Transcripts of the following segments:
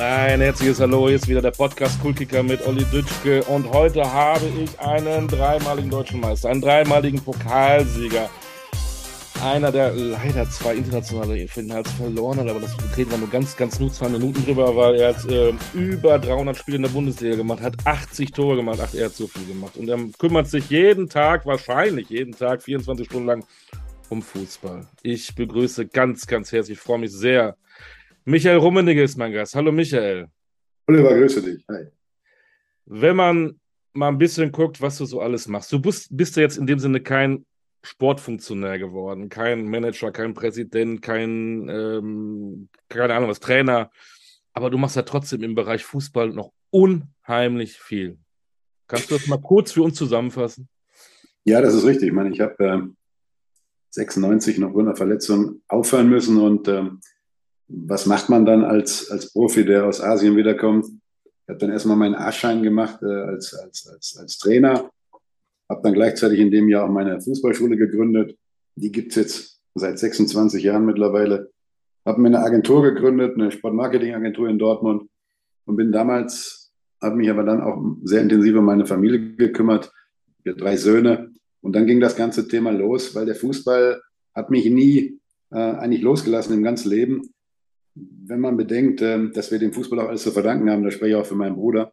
Ein herzliches Hallo, hier ist wieder der Podcast Kulkicker mit Olli Dütschke und heute habe ich einen dreimaligen deutschen Meister, einen dreimaligen Pokalsieger. Einer, der leider zwei internationale Finals verloren hat, aber das reden wir nur ganz, ganz nur zwei Minuten drüber, weil er hat äh, über 300 Spiele in der Bundesliga gemacht, hat 80 Tore gemacht, ach, er hat so viel gemacht. Und er kümmert sich jeden Tag, wahrscheinlich jeden Tag, 24 Stunden lang um Fußball. Ich begrüße ganz, ganz herzlich, ich freue mich sehr, Michael Rummenigge ist mein Gast. Hallo Michael. Oliver, grüße dich. Hi. Wenn man mal ein bisschen guckt, was du so alles machst, du bist, bist ja jetzt in dem Sinne kein Sportfunktionär geworden, kein Manager, kein Präsident, kein, ähm, keine Ahnung was, Trainer, aber du machst ja trotzdem im Bereich Fußball noch unheimlich viel. Kannst du das mal kurz für uns zusammenfassen? Ja, das ist richtig. Ich meine, ich habe äh, 96 noch ohne Verletzung aufhören müssen und ähm, was macht man dann als, als Profi, der aus Asien wiederkommt? Ich habe dann erstmal meinen A-Schein gemacht äh, als, als, als, als Trainer, habe dann gleichzeitig in dem Jahr auch meine Fußballschule gegründet. Die gibt's jetzt seit 26 Jahren mittlerweile. Habe mir eine Agentur gegründet, eine Sportmarketing-Agentur in Dortmund und bin damals, habe mich aber dann auch sehr intensiv um meine Familie gekümmert. Wir drei Söhne. Und dann ging das ganze Thema los, weil der Fußball hat mich nie äh, eigentlich losgelassen im ganzen Leben wenn man bedenkt, ähm, dass wir dem Fußball auch alles zu verdanken haben, da spreche ich auch für meinen Bruder.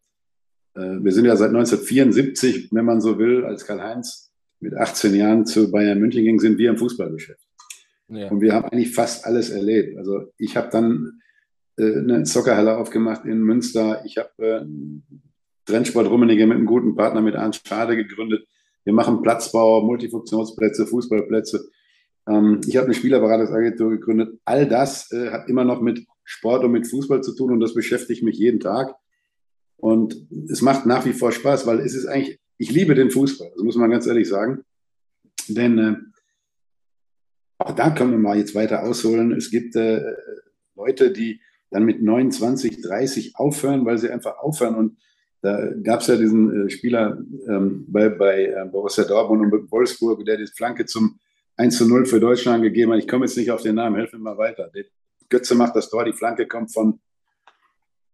Äh, wir sind ja seit 1974, wenn man so will, als Karl-Heinz mit 18 Jahren zu Bayern München ging, sind wir im Fußballgeschäft. Ja. Und wir haben eigentlich fast alles erlebt. Also ich habe dann äh, eine Soccerhalle aufgemacht in Münster. Ich habe äh, Trendsport Rummenigge mit einem guten Partner, mit Arndt Schade gegründet. Wir machen Platzbau, Multifunktionsplätze, Fußballplätze. Ähm, ich habe eine Spielerberatungsagentur gegründet. All das äh, hat immer noch mit Sport und mit Fußball zu tun und das beschäftigt mich jeden Tag. Und es macht nach wie vor Spaß, weil es ist eigentlich, ich liebe den Fußball, das muss man ganz ehrlich sagen. Denn äh, auch da können wir mal jetzt weiter ausholen. Es gibt äh, Leute, die dann mit 29, 30 aufhören, weil sie einfach aufhören. Und da gab es ja diesen äh, Spieler ähm, bei, bei äh, Borussia Dortmund und Wolfsburg, der die Flanke zum 1 zu 0 für Deutschland gegeben hat. Ich komme jetzt nicht auf den Namen, helf mir mal weiter. Götze macht das Tor, die Flanke kommt von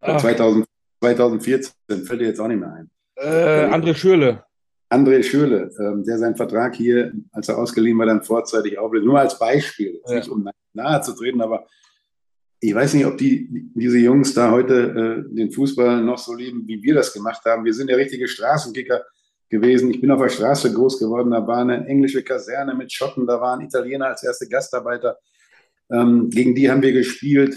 2000, 2014, fällt dir jetzt auch nicht mehr ein. Äh, André Schürle. André Schürle, ähm, der seinen Vertrag hier, als er ausgeliehen war, dann vorzeitig auflöst. Nur als Beispiel, ja. nicht um nahe zu treten, aber ich weiß nicht, ob die, diese Jungs da heute äh, den Fußball noch so lieben, wie wir das gemacht haben. Wir sind ja richtige Straßenkicker gewesen. Ich bin auf der Straße groß geworden. Da war eine englische Kaserne mit Schotten, da waren Italiener als erste Gastarbeiter. Ähm, gegen die haben wir gespielt.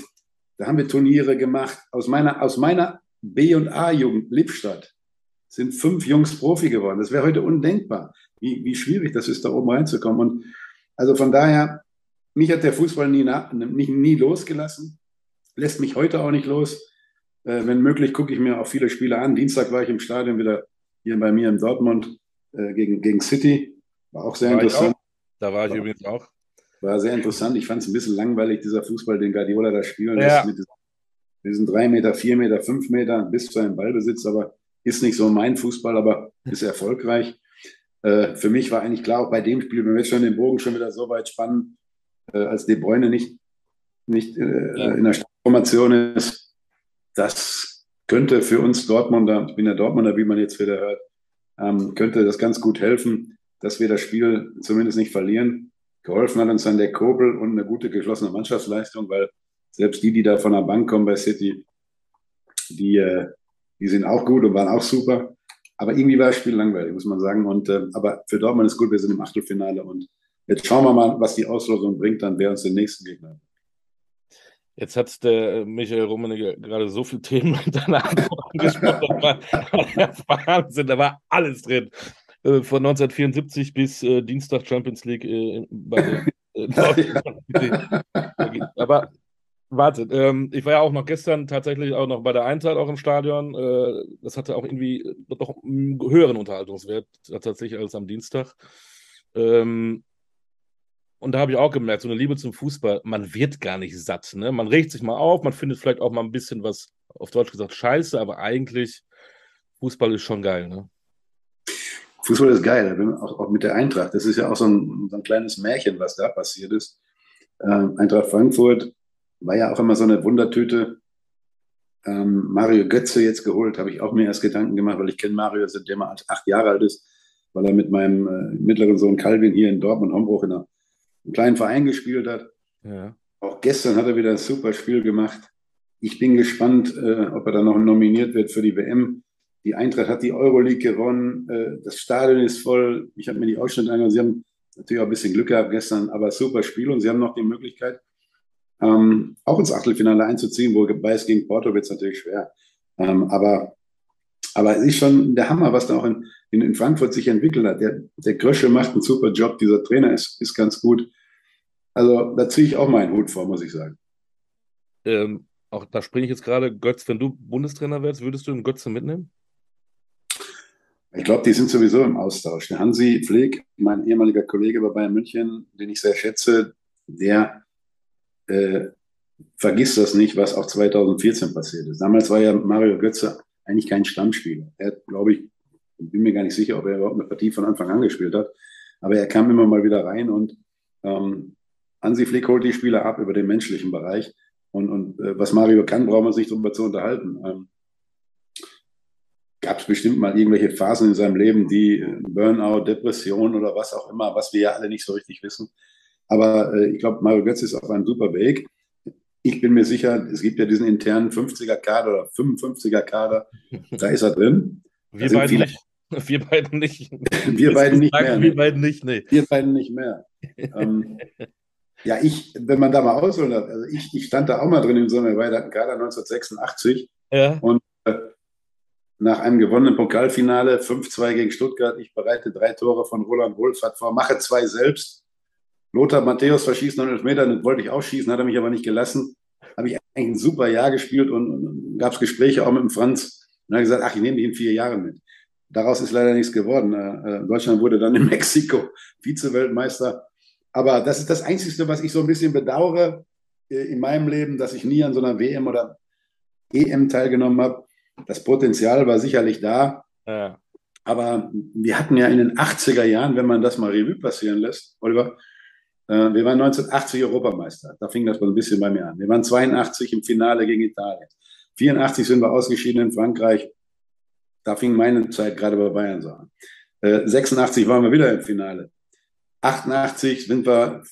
Da haben wir Turniere gemacht. Aus meiner, aus meiner B- und A-Jugend, Lippstadt, sind fünf Jungs Profi geworden. Das wäre heute undenkbar, wie, wie schwierig das ist, da oben reinzukommen. Und also von daher, mich hat der Fußball nie, nie, nie losgelassen, lässt mich heute auch nicht los. Äh, wenn möglich, gucke ich mir auch viele Spiele an. Dienstag war ich im Stadion wieder hier bei mir in Dortmund äh, gegen, gegen City. War auch sehr war interessant. Auch. Da war ich war, übrigens auch. War sehr interessant. Ich fand es ein bisschen langweilig, dieser Fußball, den Guardiola da spielen ja. lässt. Mit diesen drei Meter, vier Meter, fünf Meter bis zu einem Ballbesitz, aber ist nicht so mein Fußball, aber ist erfolgreich. Äh, für mich war eigentlich klar, auch bei dem Spiel, wenn wir jetzt schon den Bogen schon wieder so weit spannen, äh, als De Bruyne nicht, nicht äh, ja. in der Formation ist, das könnte für uns Dortmunder, ich bin ja Dortmunder, wie man jetzt wieder hört, ähm, könnte das ganz gut helfen, dass wir das Spiel zumindest nicht verlieren. Geholfen hat uns dann der Kobel und eine gute geschlossene Mannschaftsleistung, weil selbst die, die da von der Bank kommen bei City, die, äh, die sind auch gut und waren auch super. Aber irgendwie war das Spiel langweilig, muss man sagen. Und, äh, aber für Dortmund ist gut, wir sind im Achtelfinale und jetzt schauen wir mal, was die Auslosung bringt, dann wer uns den nächsten Gegner hat. Jetzt hat der äh, Michael Rummenigge gerade so viele Themen danach angesprochen. Das war Wahnsinn, da war alles drin. Äh, von 1974 bis äh, Dienstag Champions League bei äh, Aber Warte, ähm, ich war ja auch noch gestern tatsächlich auch noch bei der Eintracht auch im Stadion. Äh, das hatte auch irgendwie doch einen höheren Unterhaltungswert tatsächlich als am Dienstag. Ähm, und da habe ich auch gemerkt, so eine Liebe zum Fußball, man wird gar nicht satt. Ne? Man regt sich mal auf, man findet vielleicht auch mal ein bisschen was, auf Deutsch gesagt, scheiße, aber eigentlich, Fußball ist schon geil. Ne? Fußball ist geil, auch, auch mit der Eintracht. Das ist ja auch so ein, so ein kleines Märchen, was da passiert ist. Ähm, Eintracht Frankfurt war ja auch immer so eine Wundertüte. Ähm, Mario Götze jetzt geholt, habe ich auch mir erst Gedanken gemacht, weil ich kenne Mario, seitdem er acht Jahre alt ist, weil er mit meinem äh, mittleren Sohn Calvin hier in Dortmund Hombruch in einer einen kleinen Verein gespielt hat. Ja. Auch gestern hat er wieder ein super Spiel gemacht. Ich bin gespannt, äh, ob er dann noch nominiert wird für die WM. Die Eintracht hat die Euroleague gewonnen. Äh, das Stadion ist voll. Ich habe mir die Ausschnitte angeschaut. Sie haben natürlich auch ein bisschen Glück gehabt gestern, aber super Spiel und sie haben noch die Möglichkeit, ähm, auch ins Achtelfinale einzuziehen, wobei es gegen Porto wird es natürlich schwer. Ähm, aber, aber es ist schon der Hammer, was da auch in, in, in Frankfurt sich entwickelt hat. Der, der Grösche macht einen super Job, dieser Trainer ist, ist ganz gut. Also da ziehe ich auch meinen Hut vor, muss ich sagen. Ähm, auch da springe ich jetzt gerade, Götz, wenn du Bundestrainer wärst, würdest du den Götze mitnehmen? Ich glaube, die sind sowieso im Austausch. Der Hansi Pfleg, mein ehemaliger Kollege bei Bayern München, den ich sehr schätze, der äh, vergisst das nicht, was auch 2014 passiert ist. Damals war ja Mario Götze eigentlich kein Stammspieler. Er hat, glaube ich, bin mir gar nicht sicher, ob er überhaupt eine Partie von Anfang an gespielt hat, aber er kam immer mal wieder rein und ähm, Hansi Flick holt die Spieler ab über den menschlichen Bereich. Und, und äh, was Mario kann, brauchen wir uns nicht drüber zu unterhalten. Ähm, Gab es bestimmt mal irgendwelche Phasen in seinem Leben, die äh, Burnout, Depression oder was auch immer, was wir ja alle nicht so richtig wissen. Aber äh, ich glaube, Mario Götz ist auf einem super Weg. Ich bin mir sicher, es gibt ja diesen internen 50er-Kader oder 55er-Kader, da ist er drin. Wir beide nicht. Wir beiden nicht. Wir beiden nicht mehr. Wir beiden nicht, nee. Wir beiden nicht mehr. ja, ich, wenn man da mal ausholen darf, also ich, ich stand da auch mal drin in so einem erweiterten Kader 1986 ja. und äh, nach einem gewonnenen Pokalfinale 5-2 gegen Stuttgart, ich bereite drei Tore von Roland Wohlfahrt vor, mache zwei selbst. Lothar Matthäus verschießt 9 Meter, den wollte ich auch schießen, hat er mich aber nicht gelassen. Habe ich eigentlich ein super Jahr gespielt und, und gab es Gespräche auch mit dem Franz. Und er hat gesagt, ach, ich nehme dich in vier Jahren mit. Daraus ist leider nichts geworden. Äh, äh Deutschland wurde dann in Mexiko Vize-Weltmeister aber das ist das Einzige, was ich so ein bisschen bedauere äh, in meinem Leben, dass ich nie an so einer WM oder EM teilgenommen habe. Das Potenzial war sicherlich da. Ja. Aber wir hatten ja in den 80er Jahren, wenn man das mal Revue passieren lässt, Oliver, äh, wir waren 1980 Europameister. Da fing das mal ein bisschen bei mir an. Wir waren 82 im Finale gegen Italien. 84 sind wir ausgeschieden in Frankreich. Da fing meine Zeit gerade bei Bayern so an. 86 äh, waren wir wieder im Finale. 88 sind wir,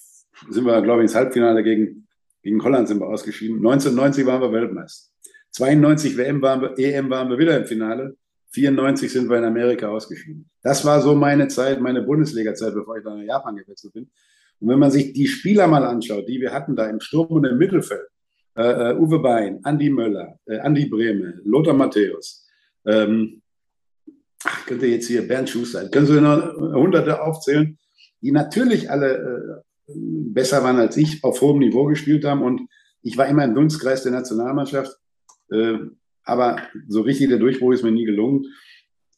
sind wir glaube ich, ins Halbfinale gegen, gegen Holland sind wir ausgeschieden. 1990 waren wir Weltmeister. 92 WM waren wir, EM waren wir wieder im Finale. 94 sind wir in Amerika ausgeschieden. Das war so meine Zeit, meine Bundesliga-Zeit, bevor ich dann nach Japan gewechselt bin. Und wenn man sich die Spieler mal anschaut, die wir hatten da im Sturm und im Mittelfeld, äh, uh, Uwe Bein, Andi Möller, äh, Andi Brehme, Lothar Matthäus, ähm, ach, könnte jetzt hier Bernd Schuster, können Sie noch hunderte aufzählen, die natürlich alle äh, besser waren als ich, auf hohem Niveau gespielt haben. Und ich war immer im Dunstkreis der Nationalmannschaft. Äh, aber so richtig der Durchbruch ist mir nie gelungen.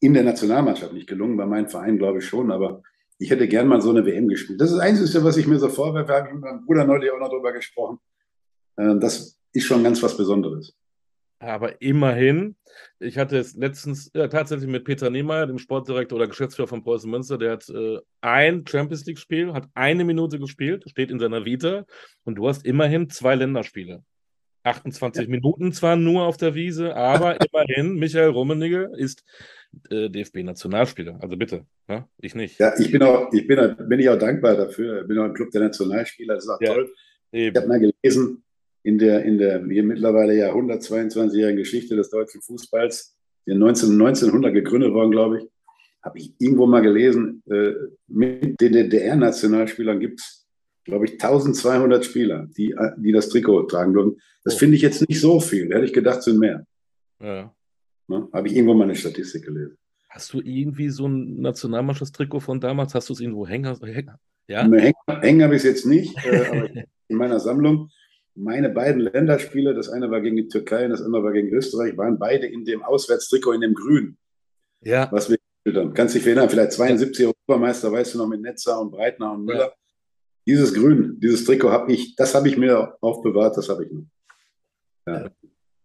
In der Nationalmannschaft nicht gelungen, bei meinem Verein glaube ich schon, aber ich hätte gern mal so eine WM gespielt. Das ist das Einzige, was ich mir so vorwerfe, habe ich mit meinem Bruder neulich auch noch drüber gesprochen. Äh, das ist schon ganz was Besonderes. Aber immerhin, ich hatte es letztens ja, tatsächlich mit Peter Niemeyer, dem Sportdirektor oder Geschäftsführer von Preußen Münster, der hat äh, ein Champions League-Spiel, hat eine Minute gespielt, steht in seiner Vita und du hast immerhin zwei Länderspiele. 28 ja. Minuten zwar nur auf der Wiese, aber immerhin, Michael Rummenigge ist äh, DFB-Nationalspieler. Also bitte, ne? ich nicht. Ja, ich bin auch, ich bin, bin ich auch dankbar dafür. Ich bin auch im Club der Nationalspieler, das ist auch ja, toll. Eben. Ich habe mal gelesen, in der, in der mittlerweile ja 122-jährigen Geschichte des deutschen Fußballs, die 19, 1900 gegründet worden, glaube ich, habe ich irgendwo mal gelesen, äh, mit den DDR-Nationalspielern gibt es, glaube ich, 1200 Spieler, die, die das Trikot tragen dürfen. Das oh. finde ich jetzt nicht so viel. Hätte ich gedacht, sind mehr. Ja. Ne? Habe ich irgendwo mal eine Statistik gelesen. Hast du irgendwie so ein Nationalmannschaftstrikot von damals? Hast du es irgendwo hängen? Ja? Hängen, hängen habe ich es jetzt nicht, äh, aber in meiner Sammlung. Meine beiden Länderspiele, das eine war gegen die Türkei und das andere war gegen Österreich, waren beide in dem Auswärtstrikot in dem Grün. Ja. Was wir gespielt haben. Kannst dich erinnern, vielleicht 72 Europameister, weißt du noch, mit Netzer und Breitner und Müller. Ja. Dieses Grün, dieses Trikot habe ich, das habe ich mir aufbewahrt, das habe ich noch. Ja.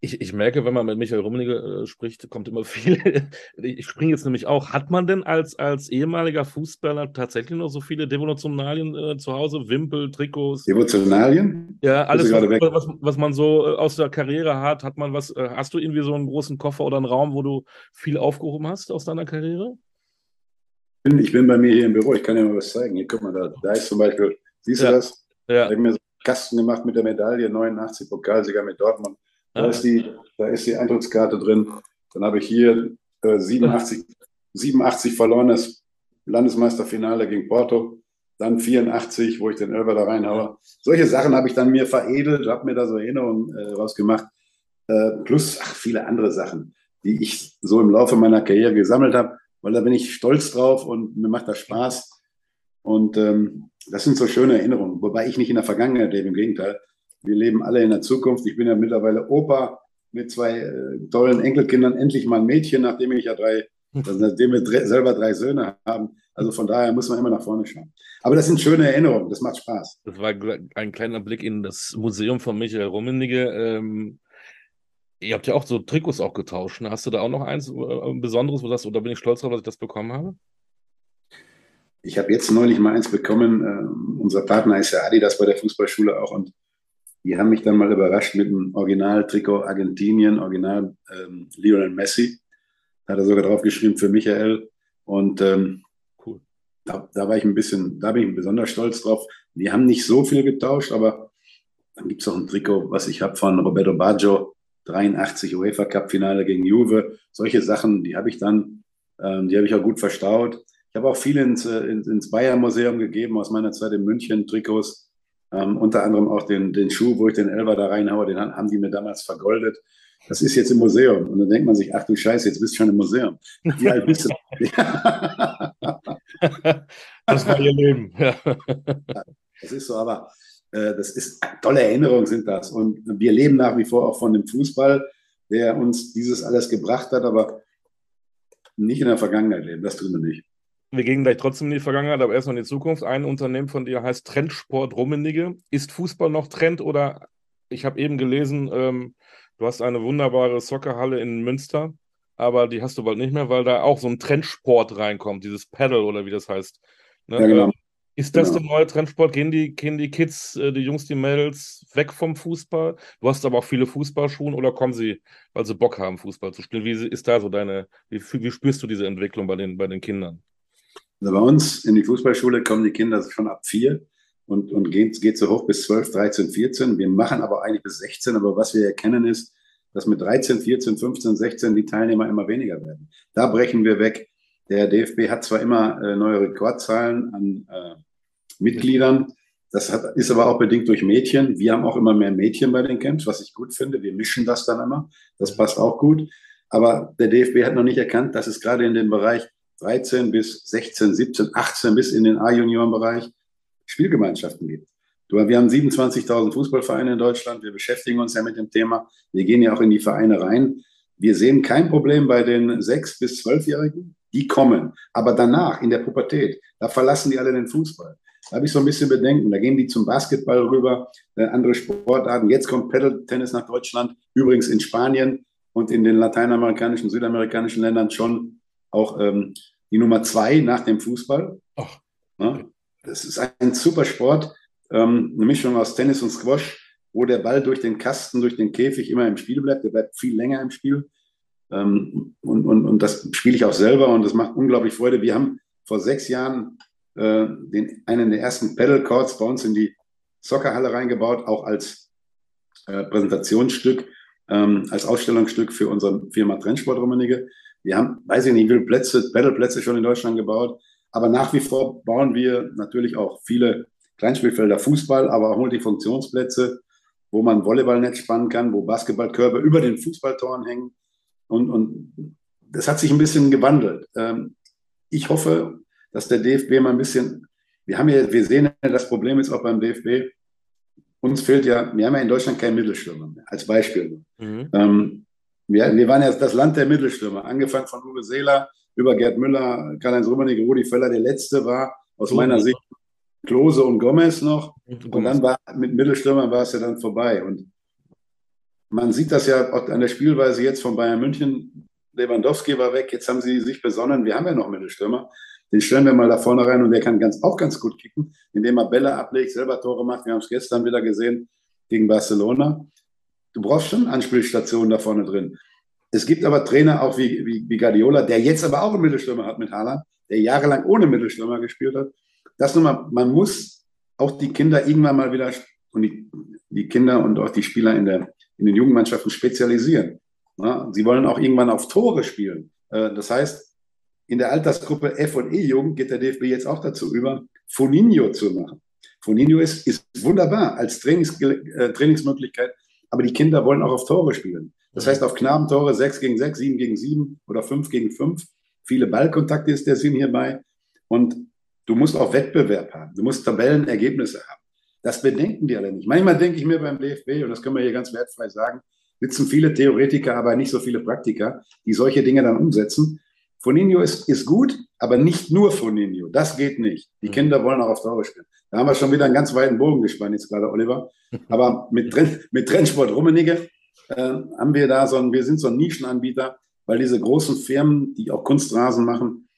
Ich, ich merke, wenn man mit Michael Rummenigge äh, spricht, kommt immer viel. ich springe jetzt nämlich auch. Hat man denn als, als ehemaliger Fußballer tatsächlich noch so viele Devotionalien äh, zu Hause? Wimpel, Trikots? Devotionalien? Ja, alles, was, was, was, man so äh, aus der Karriere hat. Hat man was, äh, hast du irgendwie so einen großen Koffer oder einen Raum, wo du viel aufgehoben hast aus deiner Karriere? Ich bin, ich bin bei mir hier im Büro, ich kann dir mal was zeigen. Hier, guck mal, da, da ist zum Beispiel, siehst du ja. das? Ja. Da habe ich mir so einen Kasten gemacht mit der Medaille, 89 Pokalsieger mit Dortmund. Da, ist die, da ist die Eintrittskarte drin. Dann habe ich hier äh, 87, 87 verlorenes Landesmeisterfinale gegen Porto. Dann 84, wo ich den Elber da reinhaue. Solche Sachen habe ich dann mir veredelt, habe mir da so Erinnerungen äh, rausgemacht. Äh, plus ach, viele andere Sachen, die ich so im Laufe meiner Karriere gesammelt habe, weil da bin ich stolz drauf und mir macht das Spaß. Und ähm, das sind so schöne Erinnerungen, wobei ich nicht in der Vergangenheit lebe, im Gegenteil. Wir leben alle in der Zukunft. Ich bin ja mittlerweile Opa mit zwei äh, tollen Enkelkindern, endlich mal ein Mädchen, nachdem ich ja drei, also nachdem wir drei, selber drei Söhne haben. Also von daher muss man immer nach vorne schauen. Aber das sind schöne Erinnerungen, das macht Spaß. Das war ein kleiner Blick in das Museum von Michael Rummenigge. Ähm, ihr habt ja auch so Trikots auch getauscht. Ne? Hast du da auch noch eins äh, Besonderes, wo du sagst, oder bin ich stolz darauf, dass ich das bekommen habe? Ich habe jetzt neulich mal eins bekommen. Ähm, unser Partner ist ja Adidas bei der Fußballschule auch und die haben mich dann mal überrascht mit einem Original-Trikot Argentinien, Original ähm, Lionel Messi. Da hat er sogar drauf geschrieben für Michael. Und ähm, cool. da, da, war ich ein bisschen, da bin ich besonders stolz drauf. Die haben nicht so viel getauscht, aber dann gibt es auch ein Trikot, was ich habe von Roberto Baggio, 83 UEFA Cup Finale gegen Juve. Solche Sachen, die habe ich dann, ähm, die habe ich auch gut verstaut. Ich habe auch viel ins, äh, ins, ins Bayern Museum gegeben aus meiner Zeit in München, Trikots. Ähm, unter anderem auch den, den Schuh, wo ich den Elber da reinhaue, den haben die mir damals vergoldet. Das ist jetzt im Museum. Und dann denkt man sich, ach du Scheiße, jetzt bist du schon im Museum. Wie alt bist du? das war ihr Leben. Ja. Das ist so, aber äh, das ist tolle Erinnerungen sind das. Und wir leben nach wie vor auch von dem Fußball, der uns dieses alles gebracht hat, aber nicht in der Vergangenheit leben. Das tun wir nicht. Wir gehen gleich trotzdem in die Vergangenheit, aber erst noch in die Zukunft. Ein Unternehmen von dir heißt Trendsport Rummenigge. Ist Fußball noch Trend oder ich habe eben gelesen, ähm, du hast eine wunderbare Soccerhalle in Münster, aber die hast du bald nicht mehr, weil da auch so ein Trendsport reinkommt, dieses Paddle oder wie das heißt. Ne? Ja, genau. Ähm, ist das genau. der neue Trendsport? Gehen die, gehen die Kids, äh, die Jungs, die Mädels weg vom Fußball? Du hast aber auch viele Fußballschuhen oder kommen sie, weil sie Bock haben, Fußball zu spielen? Wie ist da so deine, wie, wie spürst du diese Entwicklung bei den, bei den Kindern? Also bei uns in die Fußballschule kommen die Kinder schon ab vier und, und geht, geht so hoch bis 12, 13, 14. Wir machen aber eigentlich bis 16. Aber was wir erkennen ist, dass mit 13, 14, 15, 16 die Teilnehmer immer weniger werden. Da brechen wir weg. Der DFB hat zwar immer äh, neue Rekordzahlen an äh, Mitgliedern, das hat, ist aber auch bedingt durch Mädchen. Wir haben auch immer mehr Mädchen bei den Camps, was ich gut finde. Wir mischen das dann immer. Das passt auch gut. Aber der DFB hat noch nicht erkannt, dass es gerade in dem Bereich 13 bis 16, 17, 18 bis in den A-Junioren-Bereich Spielgemeinschaften gibt. Wir haben 27.000 Fußballvereine in Deutschland. Wir beschäftigen uns ja mit dem Thema. Wir gehen ja auch in die Vereine rein. Wir sehen kein Problem bei den 6- bis 12-Jährigen. Die kommen. Aber danach, in der Pubertät, da verlassen die alle den Fußball. Da habe ich so ein bisschen Bedenken. Da gehen die zum Basketball rüber, äh, andere Sportarten. Jetzt kommt Pedal-Tennis nach Deutschland. Übrigens in Spanien und in den lateinamerikanischen, südamerikanischen Ländern schon auch ähm, die Nummer zwei nach dem Fußball. Ach. Ja, das ist ein super Sport, ähm, eine Mischung aus Tennis und Squash, wo der Ball durch den Kasten, durch den Käfig immer im Spiel bleibt. Der bleibt viel länger im Spiel. Ähm, und, und, und das spiele ich auch selber und das macht unglaublich Freude. Wir haben vor sechs Jahren äh, den, einen der ersten Pedal Courts bei uns in die Soccerhalle reingebaut, auch als äh, Präsentationsstück, ähm, als Ausstellungsstück für unsere Firma Trendsport Rummenigge. Wir haben, weiß ich nicht, wie viele Plätze, Battle-Plätze schon in Deutschland gebaut. Aber nach wie vor bauen wir natürlich auch viele Kleinspielfelder Fußball, aber auch Multifunktionsplätze, wo man Volleyballnetz spannen kann, wo Basketballkörper über den Fußballtoren hängen. Und, und das hat sich ein bisschen gewandelt. Ähm, ich hoffe, dass der DFB mal ein bisschen, wir haben ja, wir sehen ja, das Problem ist auch beim DFB, uns fehlt ja, wir haben ja in Deutschland keinen Mittelstürmer mehr, als Beispiel. Mhm. Ähm, wir, wir waren ja das Land der Mittelstürmer, angefangen von Uwe Seeler über Gerd Müller, Karl-Heinz Rummenigge, Rudi Völler. Der letzte war aus meiner Sicht Klose und Gomez noch. Und dann war mit Mittelstürmern war es ja dann vorbei. Und man sieht das ja auch an der Spielweise jetzt von Bayern München. Lewandowski war weg, jetzt haben sie sich besonnen, wir haben ja noch Mittelstürmer. Den stellen wir mal da vorne rein und der kann ganz, auch ganz gut kicken, indem er Bälle ablegt, selber Tore macht. Wir haben es gestern wieder gesehen gegen Barcelona. Du brauchst schon Anspielstationen da vorne drin. Es gibt aber Trainer auch wie, wie, wie Guardiola, der jetzt aber auch einen Mittelstürmer hat mit Haaland, der jahrelang ohne Mittelstürmer gespielt hat. Das nochmal, man muss auch die Kinder irgendwann mal wieder und die, die Kinder und auch die Spieler in, der, in den Jugendmannschaften spezialisieren. Ja, sie wollen auch irgendwann auf Tore spielen. Äh, das heißt, in der Altersgruppe F und E-Jugend geht der DFB jetzt auch dazu über, Foninho zu machen. Foninho ist, ist wunderbar als Trainings, äh, Trainingsmöglichkeit, aber die Kinder wollen auch auf Tore spielen. Das heißt, auf Knabentore 6 gegen 6, 7 gegen 7 oder 5 gegen 5. Viele Ballkontakte ist der Sinn hierbei. Und du musst auch Wettbewerb haben. Du musst Tabellenergebnisse haben. Das bedenken die alle nicht. Manchmal denke ich mir beim DFB, und das können wir hier ganz wertfrei sagen, sitzen viele Theoretiker, aber nicht so viele Praktiker, die solche Dinge dann umsetzen. Foninho ist, ist gut, aber nicht nur Foninho. Das geht nicht. Die mhm. Kinder wollen auch auf Tore spielen. Da haben wir schon wieder einen ganz weiten Bogen gespannt, jetzt gerade Oliver. Aber mit, mit Trendsport Rummenigge äh, haben wir da so ein, wir sind so ein Nischenanbieter, weil diese großen Firmen, die auch Kunstrasen machen,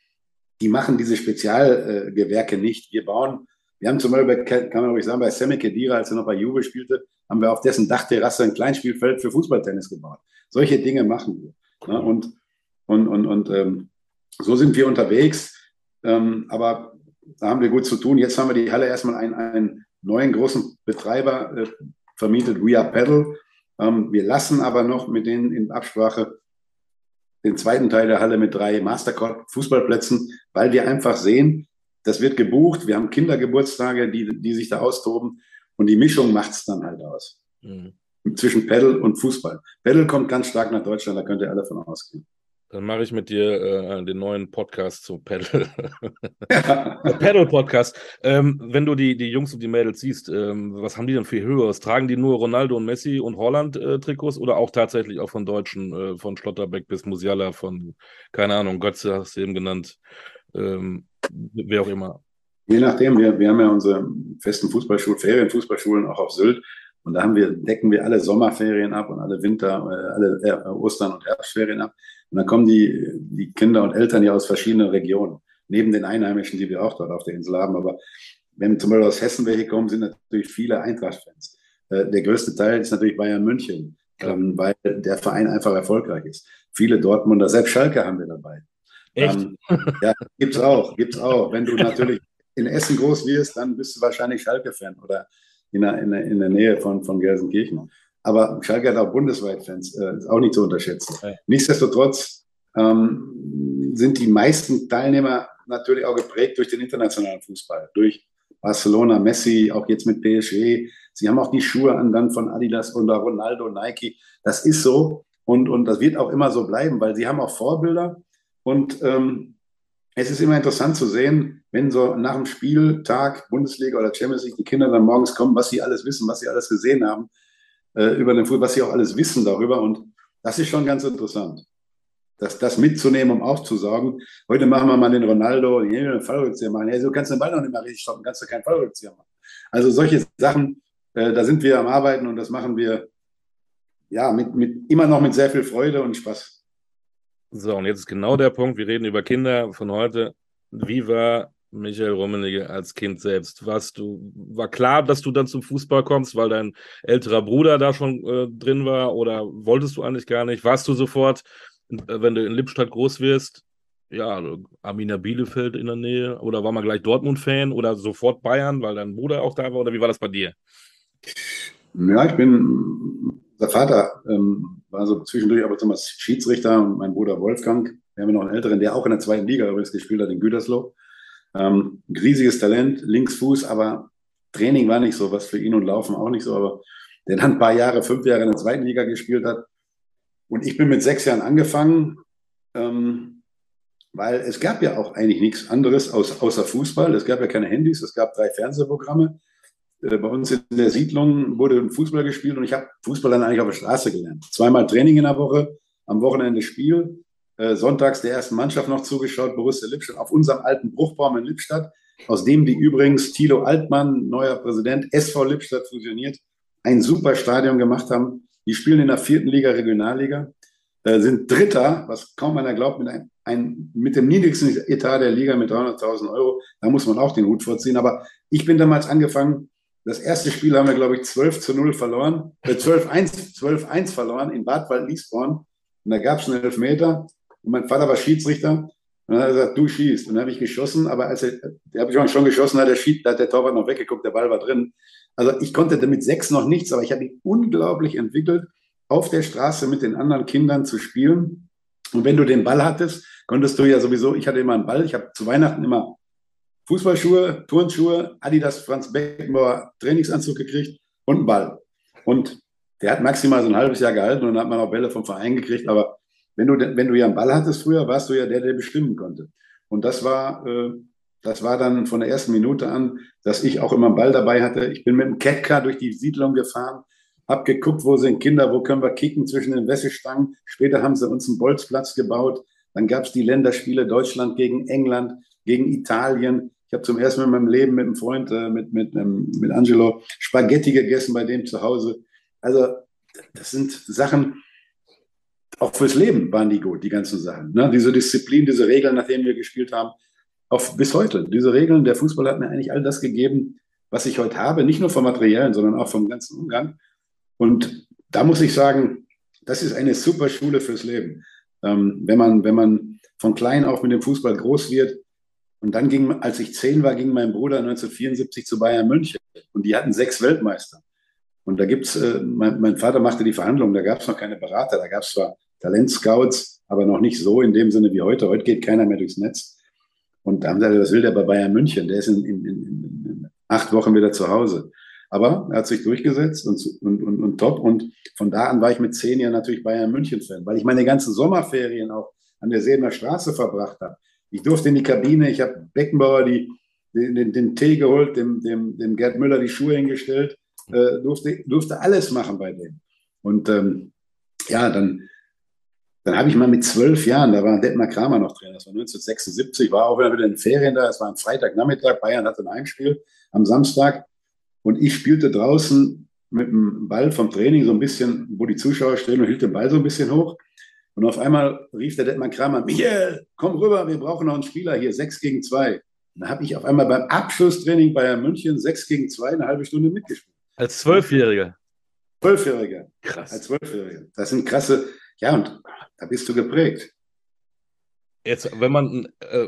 die machen diese Spezialgewerke äh, nicht. Wir bauen, wir haben zum Beispiel, kann man ruhig sagen, bei Sammy Kedira, als er noch bei Juve spielte, haben wir auf dessen Dachterrasse ein Kleinspielfeld für Fußballtennis gebaut. Solche Dinge machen wir. Ne? Und, und, und, und ähm, so sind wir unterwegs. Ähm, aber da haben wir gut zu tun. Jetzt haben wir die Halle erstmal einen, einen neuen großen Betreiber äh, vermietet, We Are Pedal. Ähm, wir lassen aber noch mit denen in Absprache den zweiten Teil der Halle mit drei Mastercard-Fußballplätzen, weil wir einfach sehen, das wird gebucht. Wir haben Kindergeburtstage, die, die sich da austoben. Und die Mischung macht es dann halt aus. Mhm. Zwischen Pedal und Fußball. Pedal kommt ganz stark nach Deutschland, da könnt ihr alle von ausgehen. Dann mache ich mit dir äh, den neuen Podcast zum Pedal. Pedal-Podcast. Ähm, wenn du die, die Jungs und die Mädels siehst, ähm, was haben die denn für Höheres? Tragen die nur Ronaldo und Messi und Holland-Trikots äh, oder auch tatsächlich auch von Deutschen, äh, von Schlotterbeck bis Musiala, von, keine Ahnung, Götze hast du eben genannt, ähm, wer auch immer? Je nachdem, wir, wir haben ja unsere festen Fußballschulen, Ferienfußballschulen auch auf Sylt. Und da haben wir, decken wir alle Sommerferien ab und alle Winter, äh, alle äh, Ostern und Herbstferien ab. Und dann kommen die, die Kinder und Eltern ja aus verschiedenen Regionen, neben den Einheimischen, die wir auch dort auf der Insel haben. Aber wenn zum Beispiel aus Hessen welche kommen, sind natürlich viele Eintracht-Fans. Äh, der größte Teil ist natürlich Bayern München, ähm, weil der Verein einfach erfolgreich ist. Viele Dortmunder, selbst Schalke haben wir dabei. Echt? Ähm, ja, gibt's auch, gibt's auch. Wenn du natürlich in Essen groß wirst, dann bist du wahrscheinlich Schalke-Fan oder in der, in der, in der Nähe von, von Gelsenkirchen. Aber Schalke hat auch bundesweit Fans, äh, ist auch nicht zu unterschätzen. Okay. Nichtsdestotrotz ähm, sind die meisten Teilnehmer natürlich auch geprägt durch den internationalen Fußball, durch Barcelona, Messi, auch jetzt mit PSG. Sie haben auch die Schuhe an dann von Adidas oder Ronaldo, Nike. Das ist so und, und das wird auch immer so bleiben, weil sie haben auch Vorbilder. Und ähm, es ist immer interessant zu sehen, wenn so nach dem Spieltag Bundesliga oder Champions League die Kinder dann morgens kommen, was sie alles wissen, was sie alles gesehen haben äh, über den Fußball, was sie auch alles wissen darüber. Und das ist schon ganz interessant. Das, das mitzunehmen, um auch zu sagen, heute machen wir mal den Ronaldo, einen Fallrückzieher machen. Ja, so kannst du den Ball noch nicht mehr richtig stoppen, kannst du keinen Fallrückzieher machen. Also solche Sachen, äh, da sind wir am Arbeiten und das machen wir ja mit, mit, immer noch mit sehr viel Freude und Spaß. So, und jetzt ist genau der Punkt, wir reden über Kinder von heute. Wie war Michael Rummenigge als Kind selbst? Warst du, war klar, dass du dann zum Fußball kommst, weil dein älterer Bruder da schon äh, drin war oder wolltest du eigentlich gar nicht? Warst du sofort, äh, wenn du in Lippstadt groß wirst, ja, Arminia Bielefeld in der Nähe oder war man gleich Dortmund-Fan oder sofort Bayern, weil dein Bruder auch da war oder wie war das bei dir? Ja, ich bin, der Vater ähm, war so zwischendurch aber zum Schiedsrichter und mein Bruder Wolfgang, wir haben noch einen älteren, der auch in der zweiten Liga übrigens gespielt hat, in Gütersloh. Ähm, riesiges Talent, Linksfuß, aber Training war nicht so was für ihn und Laufen auch nicht so, aber der dann ein paar Jahre, fünf Jahre in der zweiten Liga gespielt hat. Und ich bin mit sechs Jahren angefangen, ähm, weil es gab ja auch eigentlich nichts anderes außer, außer Fußball. Es gab ja keine Handys, es gab drei Fernsehprogramme. äh, bei uns in der Siedlung wurde Fußball gespielt und ich habe Fußball dann eigentlich auf der Straße gelernt. Zweimal Training in der Woche, am Wochenende Spiel, äh, sonntags der ersten Mannschaft noch zugeschaut, Borussia Lippstadt, auf unserem alten Bruchbaum in Lippstadt, aus dem die übrigens Thilo Altmann, neuer Präsident, SV Lippstadt fusioniert, ein super Stadion gemacht haben. Die spielen in der vierten Liga, Regionalliga, äh, sind Dritter, was kaum einer glaubt, mit, ein, ein, mit dem niedrigsten Etat der Liga mit 300.000 Euro. Da muss man auch den Hut vorziehen. Aber ich bin damals angefangen, das erste Spiel haben wir, glaube ich, 12 zu 0 verloren, äh, 12-1 12 verloren in Bad Wald-Liesborn. Und da gab es einen Elfmeter. Und mein Vater war Schiedsrichter. Und dann hat er gesagt, du schießt. Und dann habe ich geschossen, aber als er, der habe ich schon geschossen, hat der, Schied, hat der Torwart noch weggeguckt, der Ball war drin. Also ich konnte damit sechs noch nichts, aber ich habe ihn unglaublich entwickelt, auf der Straße mit den anderen Kindern zu spielen. Und wenn du den Ball hattest, konntest du ja sowieso, ich hatte immer einen Ball, ich habe zu Weihnachten immer Fußballschuhe, Turnschuhe, Adidas Franz Beckenbauer Trainingsanzug gekriegt und einen Ball. Und der hat maximal so ein halbes Jahr gehalten und dann hat man auch Bälle vom Verein gekriegt. Aber wenn du, wenn du ja einen Ball hattest früher, warst du ja der, der bestimmen konnte. Und das war, äh, das war dann von der ersten Minute an, dass ich auch immer einen Ball dabei hatte. Ich bin mit dem Catcar durch die Siedlung gefahren, hab geguckt, wo sind Kinder, wo können wir kicken zwischen den Wäschestangen. Später haben sie uns einen Bolzplatz gebaut. Dann gab es die Länderspiele Deutschland gegen England, gegen Italien. Ich habe zum ersten Mal in meinem Leben mit einem Freund, äh, mit, mit, ähm, mit Angelo, Spaghetti gegessen bei dem zu Hause. Also das sind Sachen, auch fürs Leben waren die gut, die ganzen Sachen. Ne? Diese Disziplin, diese Regeln, nach denen wir gespielt haben, auch bis heute. Diese Regeln, der Fußball hat mir eigentlich all das gegeben, was ich heute habe, nicht nur vom Materiellen, sondern auch vom ganzen Umgang. Und da muss ich sagen, das ist eine super Schule fürs Leben. Ähm, wenn, man, wenn man von klein auf mit dem Fußball groß wird, und dann ging, als ich zehn war, ging mein Bruder 1974 zu Bayern München und die hatten sechs Weltmeister. Und da gibt's, äh, mein, mein Vater machte die Verhandlungen, da gab es noch keine Berater, da gab es zwar Talentscouts, aber noch nicht so in dem Sinne wie heute. Heute geht keiner mehr durchs Netz. Und da haben sie gesagt, was will der bei Bayern München? Der ist in, in, in, in acht Wochen wieder zu Hause. Aber er hat sich durchgesetzt und, und, und, und top. Und von da an war ich mit zehn Jahren natürlich Bayern München-Fan, weil ich meine ganzen Sommerferien auch an der Seener Straße verbracht habe. Ich durfte in die Kabine, ich habe Beckenbauer die, den, den, den, Tee geholt, dem, dem, dem Gerd Müller die Schuhe hingestellt, äh, durfte, durfte alles machen bei dem. Und ähm, ja, dann, dann habe ich mal mit zwölf Jahren, da war Detmar Kramer noch drin, das war 1976, war auch wieder in den Ferien da, es war ein Freitagnachmittag, Bayern hatte ein Heimspiel am Samstag und ich spielte draußen mit dem Ball vom Training so ein bisschen, wo die Zuschauer stehen und hielt den Ball so ein bisschen hoch und auf einmal rief der Detmar Kramer, Michael, komm rüber, wir brauchen noch einen Spieler hier, sechs gegen zwei. Dann habe ich auf einmal beim Abschlusstraining Bayern München sechs gegen zwei eine halbe Stunde mitgespielt. Als Zwölfjähriger? Zwölfjähriger. Krass. Als Zwölfjähriger. Das sind krasse, ja, und da bist du geprägt. Jetzt, wenn man äh,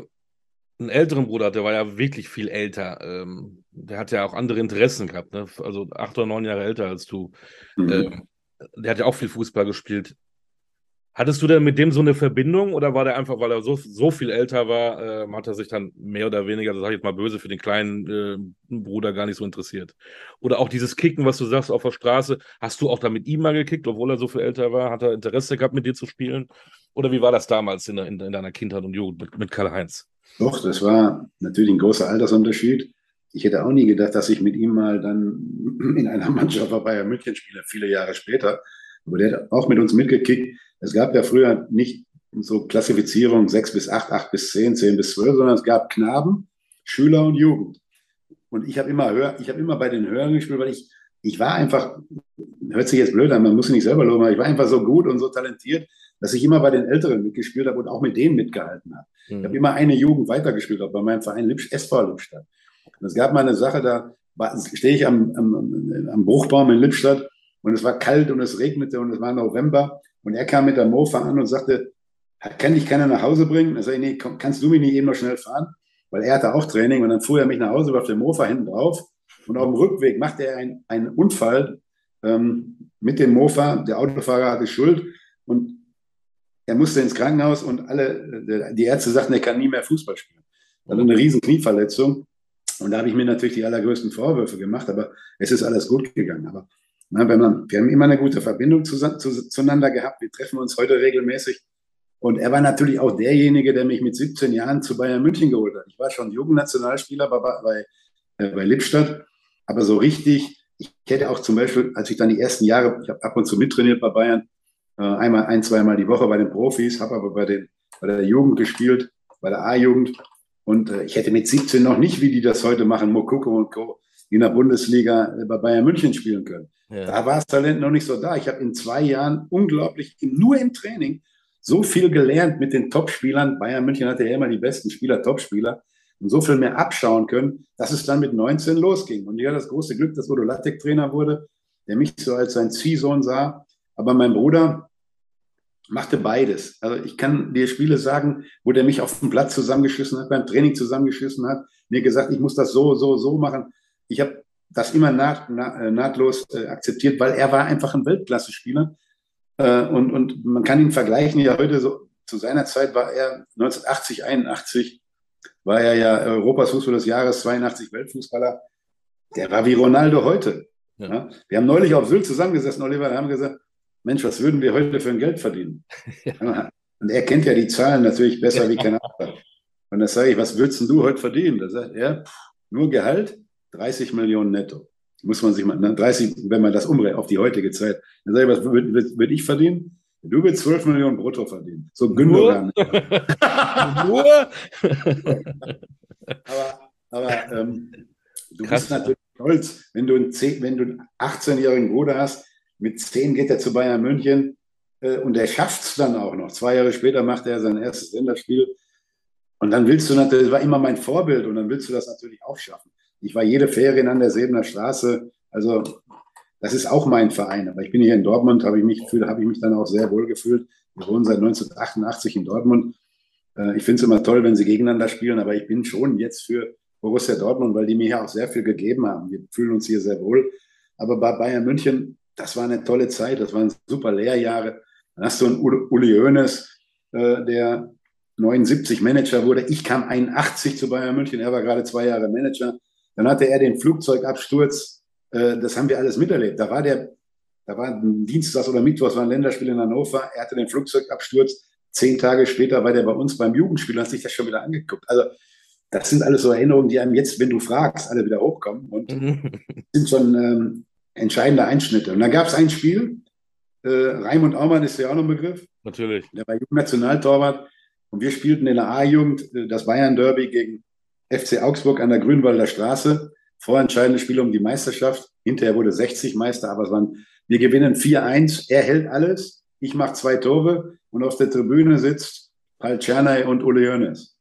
einen älteren Bruder hat, der war ja wirklich viel älter. Ähm, der hat ja auch andere Interessen gehabt, ne? also acht oder neun Jahre älter als du. Mhm. Ähm, der hat ja auch viel Fußball gespielt. Hattest du denn mit dem so eine Verbindung oder war der einfach, weil er so, so viel älter war, äh, hat er sich dann mehr oder weniger, das sage ich jetzt mal böse, für den kleinen äh, Bruder gar nicht so interessiert? Oder auch dieses Kicken, was du sagst auf der Straße, hast du auch da mit ihm mal gekickt, obwohl er so viel älter war? Hat er Interesse gehabt, mit dir zu spielen? Oder wie war das damals in, in, in deiner Kindheit und Jugend mit, mit Karl-Heinz? Doch, das war natürlich ein großer Altersunterschied. Ich hätte auch nie gedacht, dass ich mit ihm mal dann in einer Mannschaft bei Bayern München spiele, viele Jahre später. Aber der hat auch mit uns mitgekickt es gab ja früher nicht so Klassifizierung 6 bis 8, 8 bis 10, 10 bis 12, sondern es gab Knaben, Schüler und Jugend. Und ich habe immer, ich hab immer bei den Hörern gespielt, weil ich, ich war einfach, hört sich jetzt blöd an, man muss sich nicht selber loben, aber ich war einfach so gut und so talentiert, dass ich immer bei den Älteren mitgespielt habe und auch mit denen mitgehalten habe. Mhm. Ich habe immer eine Jugend weitergespielt, auch bei meinem Verein Lipsch, SV Lippstadt. Und es gab mal eine Sache, da stehe ich am, am, am Bruchbaum in Lippstadt und es war kalt und es regnete und es war November und er kam mit der Mofa an und sagte, kann dich keiner nach Hause bringen? Da sage ich, nee, kannst du mich nicht eben noch schnell fahren? Weil er hatte auch Training und dann fuhr er mich nach Hause auf der Mofa hinten drauf und auf dem Rückweg machte er ein, einen Unfall ähm, mit dem Mofa. Der Autofahrer hatte Schuld und er musste ins Krankenhaus und alle, die Ärzte sagten, er kann nie mehr Fußball spielen. Also eine riesen Knieverletzung. Und da habe ich mir natürlich die allergrößten Vorwürfe gemacht, aber es ist alles gut gegangen. Aber na, wenn man, wir haben immer eine gute Verbindung zu, zu, zueinander gehabt. Wir treffen uns heute regelmäßig. Und er war natürlich auch derjenige, der mich mit 17 Jahren zu Bayern München geholt hat. Ich war schon Jugendnationalspieler bei, bei, äh, bei Lippstadt. aber so richtig, ich hätte auch zum Beispiel, als ich dann die ersten Jahre, ich habe ab und zu mittrainiert bei Bayern, äh, einmal, ein, zweimal die Woche bei den Profis, habe aber bei, den, bei der Jugend gespielt, bei der A-Jugend. Und äh, ich hätte mit 17 noch nicht, wie die das heute machen, Mokoko und Co., in der Bundesliga äh, bei Bayern München spielen können. Ja. Da war das Talent noch nicht so da. Ich habe in zwei Jahren unglaublich, nur im Training, so viel gelernt mit den Topspielern. Bayern München hatte ja immer die besten Spieler, Topspieler und so viel mehr abschauen können, dass es dann mit 19 losging. Und ich hatte das große Glück, dass Udo Lattek Trainer wurde, der mich so als sein Ziehsohn sah. Aber mein Bruder machte beides. Also ich kann dir Spiele sagen, wo der mich auf dem Platz zusammengeschissen hat, beim Training zusammengeschissen hat, mir gesagt, ich muss das so, so, so machen. Ich habe das immer naht, naht, nahtlos äh, akzeptiert, weil er war einfach ein Weltklasse-Spieler. Äh, und, und man kann ihn vergleichen, ja heute so, zu seiner Zeit war er 1980, 81 war er ja Europas Fußballer des Jahres, 82 Weltfußballer. Der war wie Ronaldo heute. Ja. Ja? Wir haben neulich auf Sylt zusammengesessen, Oliver, und haben gesagt, Mensch, was würden wir heute für ein Geld verdienen? Ja. Und er kennt ja die Zahlen natürlich besser wie kein anderer. Und da sage ich, was würdest du heute verdienen? Da sagt er, nur Gehalt, 30 Millionen netto. Muss man sich mal, 30, wenn man das umrechnet auf die heutige Zeit. Dann sage ich, was würde würd ich verdienen? Du willst 12 Millionen brutto verdienen. So Gündogan. Nur? aber aber ähm, du Krass. bist natürlich stolz, wenn du, einen 10, wenn du einen 18-jährigen Bruder hast, mit 10 geht er zu Bayern München äh, und er schafft es dann auch noch. Zwei Jahre später macht er sein erstes Länderspiel. Und dann willst du natürlich, das war immer mein Vorbild, und dann willst du das natürlich auch schaffen. Ich war jede Ferien an der Sebener Straße. Also das ist auch mein Verein. Aber ich bin hier in Dortmund, habe ich mich, ich mich dann auch sehr wohl gefühlt. Wir wohnen seit 1988 in Dortmund. Äh, ich finde es immer toll, wenn sie gegeneinander spielen, aber ich bin schon jetzt für Borussia Dortmund, weil die mir ja auch sehr viel gegeben haben. Wir fühlen uns hier sehr wohl. Aber bei Bayern München, das war eine tolle Zeit, das waren super Lehrjahre. Dann hast du einen Uli Hoeneß, äh, der 79 Manager wurde. Ich kam 81 zu Bayern München, er war gerade zwei Jahre Manager. Dann hatte er den Flugzeugabsturz äh, das haben wir alles miterlebt. Da war der, da war ein Dienstag oder Mittwoch, war ein Länderspiel in Hannover, er hatte den Flugzeugabsturz. Zehn Tage später war der bei uns beim Jugendspiel, hat sich das schon wieder angeguckt. Also, das sind alles so Erinnerungen, die einem jetzt, wenn du fragst, alle wieder hochkommen und sind schon ähm, entscheidende Einschnitte. Und dann gab es ein Spiel, äh, Raimund Aumann ist ja auch noch ein Begriff. Natürlich. Der war Jugendnationaltorwart und wir spielten in der A-Jugend äh, das Bayern-Derby gegen FC Augsburg an der Grünwalder Straße vorentscheidende Spiel um die Meisterschaft. Hinterher wurde 60 Meister, aber es waren, wir gewinnen 4-1. Er hält alles. Ich mache zwei Tore und auf der Tribüne sitzt Paul Czernay und Uli Jönes.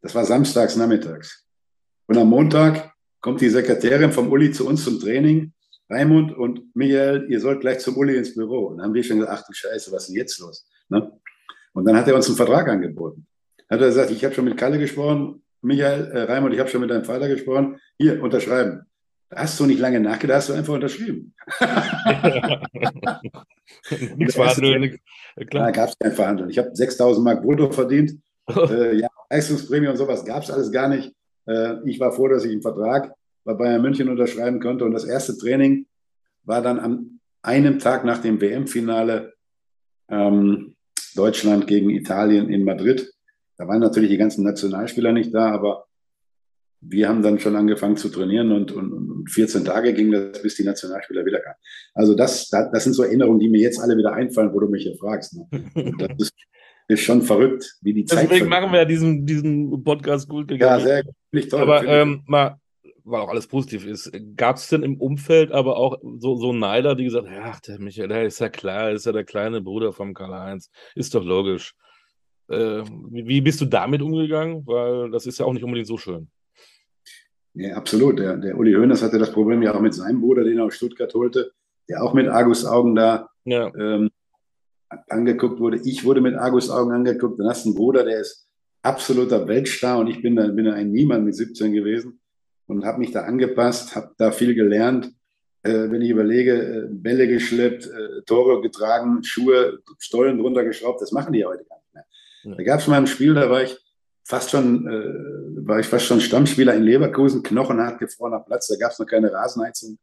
Das war samstags nachmittags. Und am Montag kommt die Sekretärin vom Uli zu uns zum Training. Raimund und Michael, ihr sollt gleich zum Uli ins Büro. Und dann haben wir schon gesagt, ach du Scheiße, was ist denn jetzt los? Ne? Und dann hat er uns einen Vertrag angeboten. Hat er gesagt, ich habe schon mit Kalle gesprochen, Michael, äh, Raimund, ich habe schon mit deinem Vater gesprochen. Hier, unterschreiben. Da hast du nicht lange nachgedacht, hast du einfach unterschrieben. nichts verhandeln. Da gab es kein Verhandeln. Ich habe 6000 Mark brutto verdient. äh, ja, Leistungsprämie und sowas gab es alles gar nicht. Äh, ich war froh, dass ich einen Vertrag bei Bayern München unterschreiben konnte. Und das erste Training war dann an einem Tag nach dem WM-Finale ähm, Deutschland gegen Italien in Madrid. Da waren natürlich die ganzen Nationalspieler nicht da, aber wir haben dann schon angefangen zu trainieren und, und, und 14 Tage ging das, bis die Nationalspieler wieder kamen. Also das, das sind so Erinnerungen, die mir jetzt alle wieder einfallen, wo du mich hier fragst. Ne? Das ist, ist, schon verrückt, wie die Zeit. Deswegen machen wir ja diesen, diesen Podcast gut gegangen. Ja, sehr gut. Toll, aber ähm, mal, weil auch alles positiv ist, gab es denn im Umfeld aber auch so, so Neider, die gesagt haben, ach, der Michael, der ist ja klar, ist ja der kleine Bruder vom Karl-Heinz, ist doch logisch. Äh, wie bist du damit umgegangen? Weil das ist ja auch nicht unbedingt so schön. Ja, absolut. Der, der Uli Hoeneß hatte das Problem ja auch mit seinem Bruder, den er aus Stuttgart holte, der auch mit Argus-Augen da ja. ähm, angeguckt wurde. Ich wurde mit Argus-Augen angeguckt. Dann hast du einen Bruder, der ist absoluter Weltstar und ich bin da, bin da ein Niemand mit 17 gewesen und habe mich da angepasst, habe da viel gelernt. Äh, wenn ich überlege, äh, Bälle geschleppt, äh, Tore getragen, Schuhe, Stollen drunter geschraubt, das machen die heute gar nicht mehr. Da gab es mal ein Spiel, da war ich fast schon, äh, war ich fast schon Stammspieler in Leverkusen, knochenhart gefrorener Platz, da gab es noch keine Rasenheizung.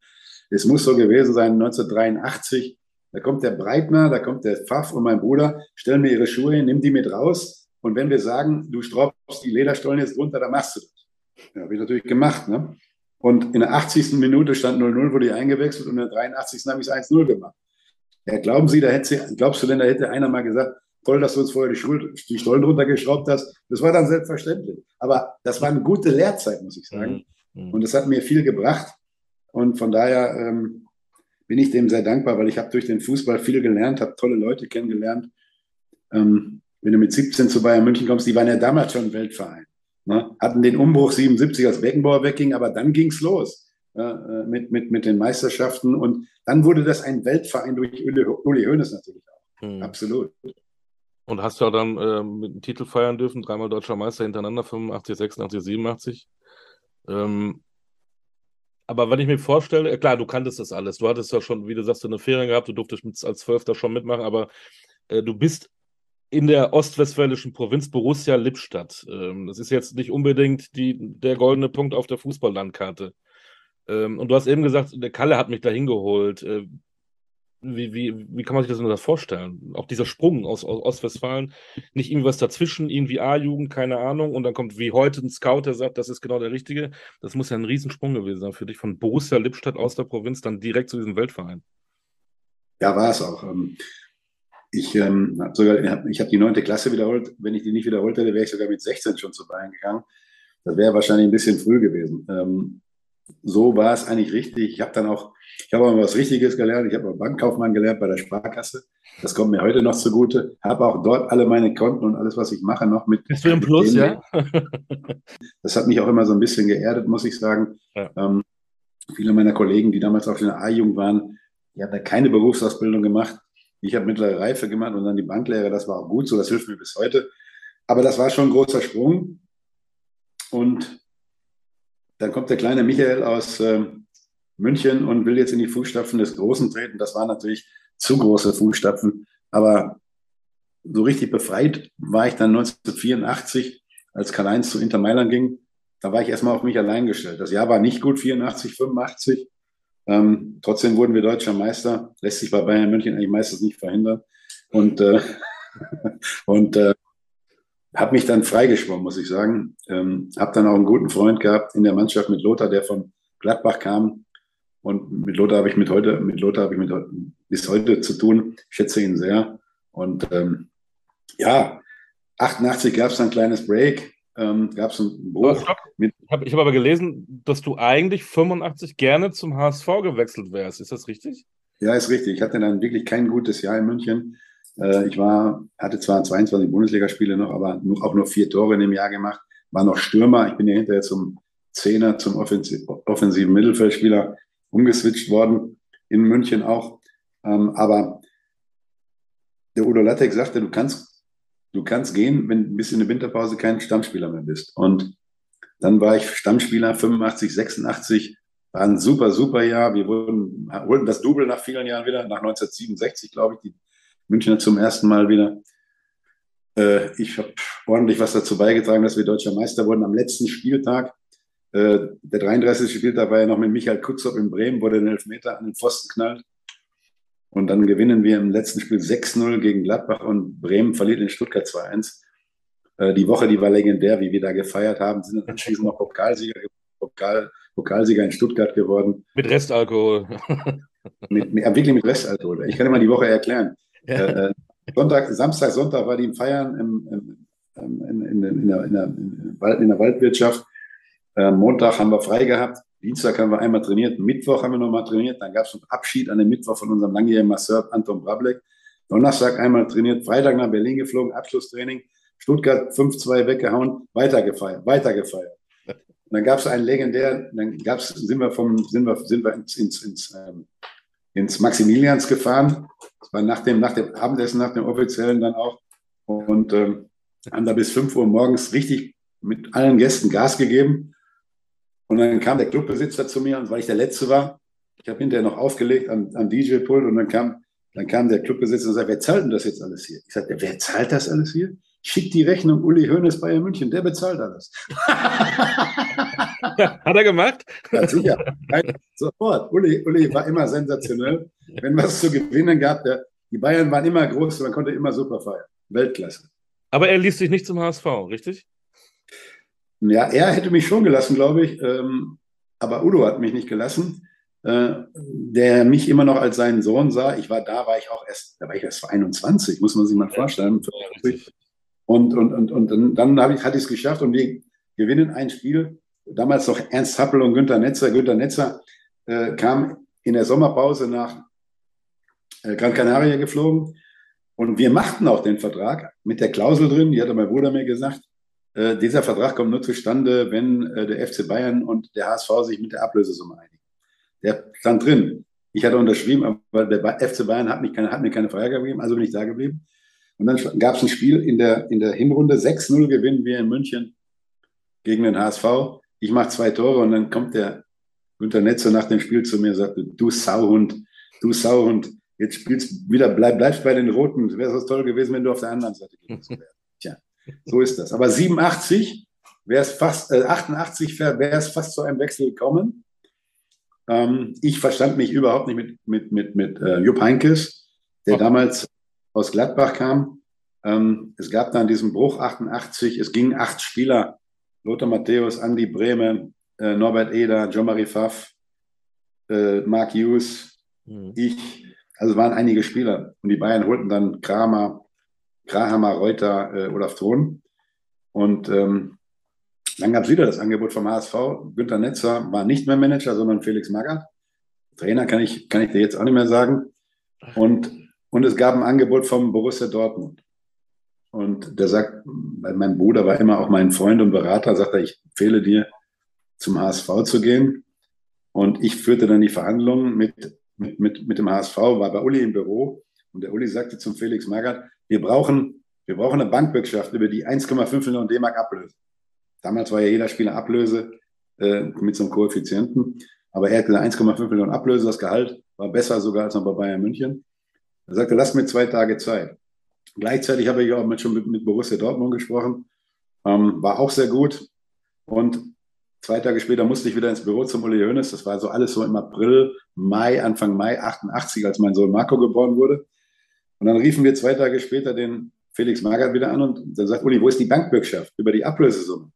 Es muss so gewesen sein, 1983. Da kommt der Breitner, da kommt der Pfaff und mein Bruder, stellen mir ihre Schuhe hin, nimm die mit raus. Und wenn wir sagen, du straubst die Lederstollen jetzt runter, dann machst du das. Ja, habe ich natürlich gemacht. Ne? Und in der 80. Minute stand 0-0, wurde ich eingewechselt und in der 83. habe ich es 1-0 gemacht. Ja, glauben Sie, da hätte, glaubst du denn, da hätte einer mal gesagt, toll, dass du uns vorher die, Schuld, die Stollen runtergeschraubt hast. Das war dann selbstverständlich. Aber das war eine gute Lehrzeit, muss ich sagen. Mhm. mhm. Und das hat mir viel gebracht. Und von daher ähm, bin ich dem sehr dankbar, weil ich habe durch den Fußball viel gelernt, habe tolle Leute kennengelernt. Ähm, wenn du mit 17 zu Bayern München kommst, die waren ja damals schon Weltverein. Ne? Hatten den Umbruch 77, als Beckenbauer wegging, aber dann ging es los äh, mit, mit, mit den Meisterschaften. Und dann wurde das ein Weltverein durch Uli, Uli Hoeneß natürlich auch. Mhm. Absolut. Und hast ja dann äh, mit dem Titel feiern dürfen, dreimal deutscher Meister hintereinander, 85, 86, 87. Ähm, aber wenn ich mir vorstelle, klar, du kanntest das alles. Du hattest ja schon, wie du sagst, eine Ferien gehabt, du durftest mit, als Zwölfter schon mitmachen, aber äh, du bist in der ostwestfälischen Provinz Borussia Lippstadt. Ähm, das ist jetzt nicht unbedingt die, der goldene Punkt auf der Fußballlandkarte. Ähm, und du hast eben gesagt, der Kalle hat mich da hingeholt. Äh, wie, wie, wie kann man sich das denn vorstellen? Auch dieser Sprung aus, aus Ostwestfalen, nicht irgendwas dazwischen, irgendwie A-Jugend, keine Ahnung, und dann kommt wie heute ein Scout, der sagt, das ist genau der Richtige. Das muss ja ein Riesensprung gewesen sein für dich, von Borussia Lippstadt aus der Provinz dann direkt zu diesem Weltverein. Ja, war es auch. Ähm, ich ähm, habe sogar, ich habe die neunte Klasse wiederholt. Wenn ich die nicht wiederholt hätte, wäre ich sogar mit 16 schon zu Bayern gegangen. Das wäre wahrscheinlich ein bisschen früh gewesen. Ähm, so war es eigentlich richtig. Ich habe dann auch, ich habe auch was Richtiges gelernt. Ich habe auch Bankkaufmann gelernt bei der Sparkasse. Das kommt mir heute noch zugute. Habe auch dort alle meine Konten und alles, was ich mache, noch mit. Bist du im Plus, ja? das hat mich auch immer so ein bisschen geerdet, muss ich sagen. Ja. Ähm, viele meiner Kollegen, die damals auch in der A-Jugend waren, die haben da keine Berufsausbildung gemacht. Ich habe mittlere Reife gemacht und dann die Banklehre. Das war auch gut so. Das hilft mir bis heute. Aber das war schon ein großer Sprung. Und dann kommt der kleine Michael aus äh, München und will jetzt in die Fußstapfen des Großen treten. Das waren natürlich zu große Fußstapfen. Aber so richtig befreit war ich dann 1984, als Karl-Heinz zu Inter Mailand ging. Da war ich erstmal auf mich allein gestellt. Das Jahr war nicht gut, 84, 85. Ähm, trotzdem wurden wir deutscher Meister. Lässt sich bei Bayern München eigentlich meistens nicht verhindern. Und, äh, und äh, habe mich dann freigeschwommen, muss ich sagen. Ähm, habe dann auch einen guten Freund gehabt in der Mannschaft mit Lothar, der von Gladbach kam. Und mit Lothar habe ich mit heute, mit Lothar habe ich mit bis heute zu tun. Ich schätze ihn sehr. Und ähm, ja, 88 gab es ein kleines Break, ähm, gab es einen Bruch. ich habe hab aber gelesen, dass du eigentlich 85 gerne zum HSV gewechselt wärst. Ist das richtig? Ja, ist richtig. Ich hatte dann wirklich kein gutes Jahr in München. Äh, ich war, hatte zwar 22 Bundesligaspiele noch, aber auch nur vier Tore in dem Jahr gemacht, war noch Stürmer. Ich bin ja hinterher zum Zehner, zum offensiv, offensiven Mittelfeldspieler umgeswitcht worden, in München auch. Ähm, aber der Udo Lattek sagte, du kannst, du kannst gehen, wenn bis in der Winterpause kein Stammspieler mehr bist. Und dann war ich Stammspieler 85, 86, war ein super, super Jahr. Wir wurden, holten das Double nach vielen Jahren wieder, nach 1967, glaube ich, die Münchner zum ersten Mal wieder. Äh, ich habe ordentlich was dazu beigetragen, dass wir deutscher Meister wurden am letzten Spieltag. Äh, der 33. Spieltag war ja noch mit Michael Kutzop in Bremen, wurde den Elfmeter an den Pfosten knallt. Und dann gewinnen wir im letzten Spiel 6-0 gegen Gladbach und Bremen verliert in Stuttgart 2-1. Äh, die Woche, die war legendär, wie wir da gefeiert haben, sind anschließend noch Pokalsieger, Pokal, Pokalsieger in Stuttgart geworden. Mit Restalkohol. mit, mit, wirklich mit Restalkohol. Ich kann dir mal die Woche erklären. Äh, äh, Sonntag, Samstag, Sonntag war die im Feiern im, im, in, in, in, der, der, in, der, Waldwirtschaft. Äh, Montag haben wir frei gehabt. Dienstag haben wir einmal trainiert. Mittwoch haben wir nochmal trainiert. Dann gab es einen Abschied an dem Mittwoch von unserem langjährigen Masseur Anton Brablek. Donnerstag einmal trainiert. Freitag nach Berlin geflogen. Abschlusstraining. Stuttgart 5-2 weggehauen. Weitergefeiert. Weitergefeiert. Und dann gab es einen legendären, dann gab's, sind wir vom, sind wir, sind wir ins, ins, ins, ähm, ins Maximilians gefahren das war nach dem, nach dem Abendessen, nach dem offiziellen dann auch. Und ähm, haben da bis 5 Uhr morgens richtig mit allen Gästen Gas gegeben. Und dann kam der Clubbesitzer zu mir, und weil ich der Letzte war, ich habe hinterher noch aufgelegt am, am DJ-Pult und dann kam, dann kam der Clubbesitzer und sagte, wer zahlt denn das jetzt alles hier? Ich sagte, wer zahlt das alles hier? Schickt die Rechnung Uli Hoeneß Bayern München, der bezahlt alles. Hat er gemacht? Ja, sicher. Sofort. Uli, Uli war immer sensationell. Wenn was zu gewinnen gab, der, die Bayern waren immer groß, man konnte immer super feiern. Weltklasse. Aber er ließ sich nicht zum HSV, richtig? Ja, er hätte mich schon gelassen, glaube ich. Ähm, aber Udo hat mich nicht gelassen, äh, der mich immer noch als seinen Sohn sah. Ich war da, war ich auch erst, da war ich erst 21, muss man sich mal vorstellen. Und, und, und, und dann, dann habe ich, hatte ich es geschafft und wir gewinnen ein Spiel. Damals noch Ernst Happel und Günter Netzer. Günter Netzer äh, kam in der Sommerpause nach äh, Gran Canaria geflogen. Und wir machten auch den Vertrag mit der Klausel drin, die hatte mein Bruder mir gesagt, äh, dieser Vertrag kommt nur zustande, wenn äh, der FC Bayern und der HSV sich mit der Ablösesumme einigen. Der stand drin. Ich hatte unterschrieben, aber der FC Bayern hat, mich keine, hat mir keine Freigabe gegeben, also bin ich da geblieben. Und dann gab es ein Spiel in der, in der Hinrunde. 6-0 gewinnen wir in München gegen den HSV. Ich mache zwei Tore und dann kommt der Günter Netzer nach dem Spiel zu mir und sagt, du Sauhund, du Sauhund, jetzt spielst wieder, bleib, bleibst bei den Roten. Wäre es toll gewesen, wenn du auf der anderen Seite gewesen wärst. Tja, so ist das. Aber 87 wäre es fast, äh, 88 wäre es fast zu einem Wechsel gekommen. Ähm, ich verstand mich überhaupt nicht mit, mit, mit, mit äh, Jupp Heinkes, der okay. damals aus Gladbach kam. Ähm, es gab dann diesen Bruch 88, es gingen acht Spieler, Lothar Matthäus, Andi Brehme, äh, Norbert Eder, Jean-Marie Pfaff, äh, Mark Hughes, mhm. ich, also waren einige Spieler. Und die Bayern holten dann Kramer, Krahammer, Reuter, äh, Olaf Thron. Und ähm, dann gab es wieder das Angebot vom HSV. Günter Netzer war nicht mehr Manager, sondern Felix Magath. Trainer kann ich, kann ich dir jetzt auch nicht mehr sagen. Und, und es gab ein Angebot vom Borussia Dortmund. Und der sagt, mein Bruder war immer auch mein Freund und Berater, sagt er, ich empfehle dir, zum HSV zu gehen. Und ich führte dann die Verhandlungen mit, mit, mit, mit dem HSV, war bei Uli im Büro. Und der Uli sagte zum Felix Magath, wir brauchen, wir brauchen eine Bankwirtschaft über die 1,5 Millionen D-Mark ablösen. Damals war ja jeder Spieler Ablöse äh, mit so einem Koeffizienten. Aber er hatte 1,5 Millionen Ablöse, das Gehalt war besser sogar als noch bei Bayern München. Er sagte, lass mir zwei Tage Zeit. Gleichzeitig habe ich auch mit, schon mit, mit Borussia Dortmund gesprochen. Ähm, war auch sehr gut. Und zwei Tage später musste ich wieder ins Büro zum Uli Hoeneß. Das war so alles so im April, Mai, Anfang Mai 88, als mein Sohn Marco geboren wurde. Und dann riefen wir zwei Tage später den Felix Magath wieder an und dann sagt Uli, wo ist die Bankbürgschaft über die Ablösesumme?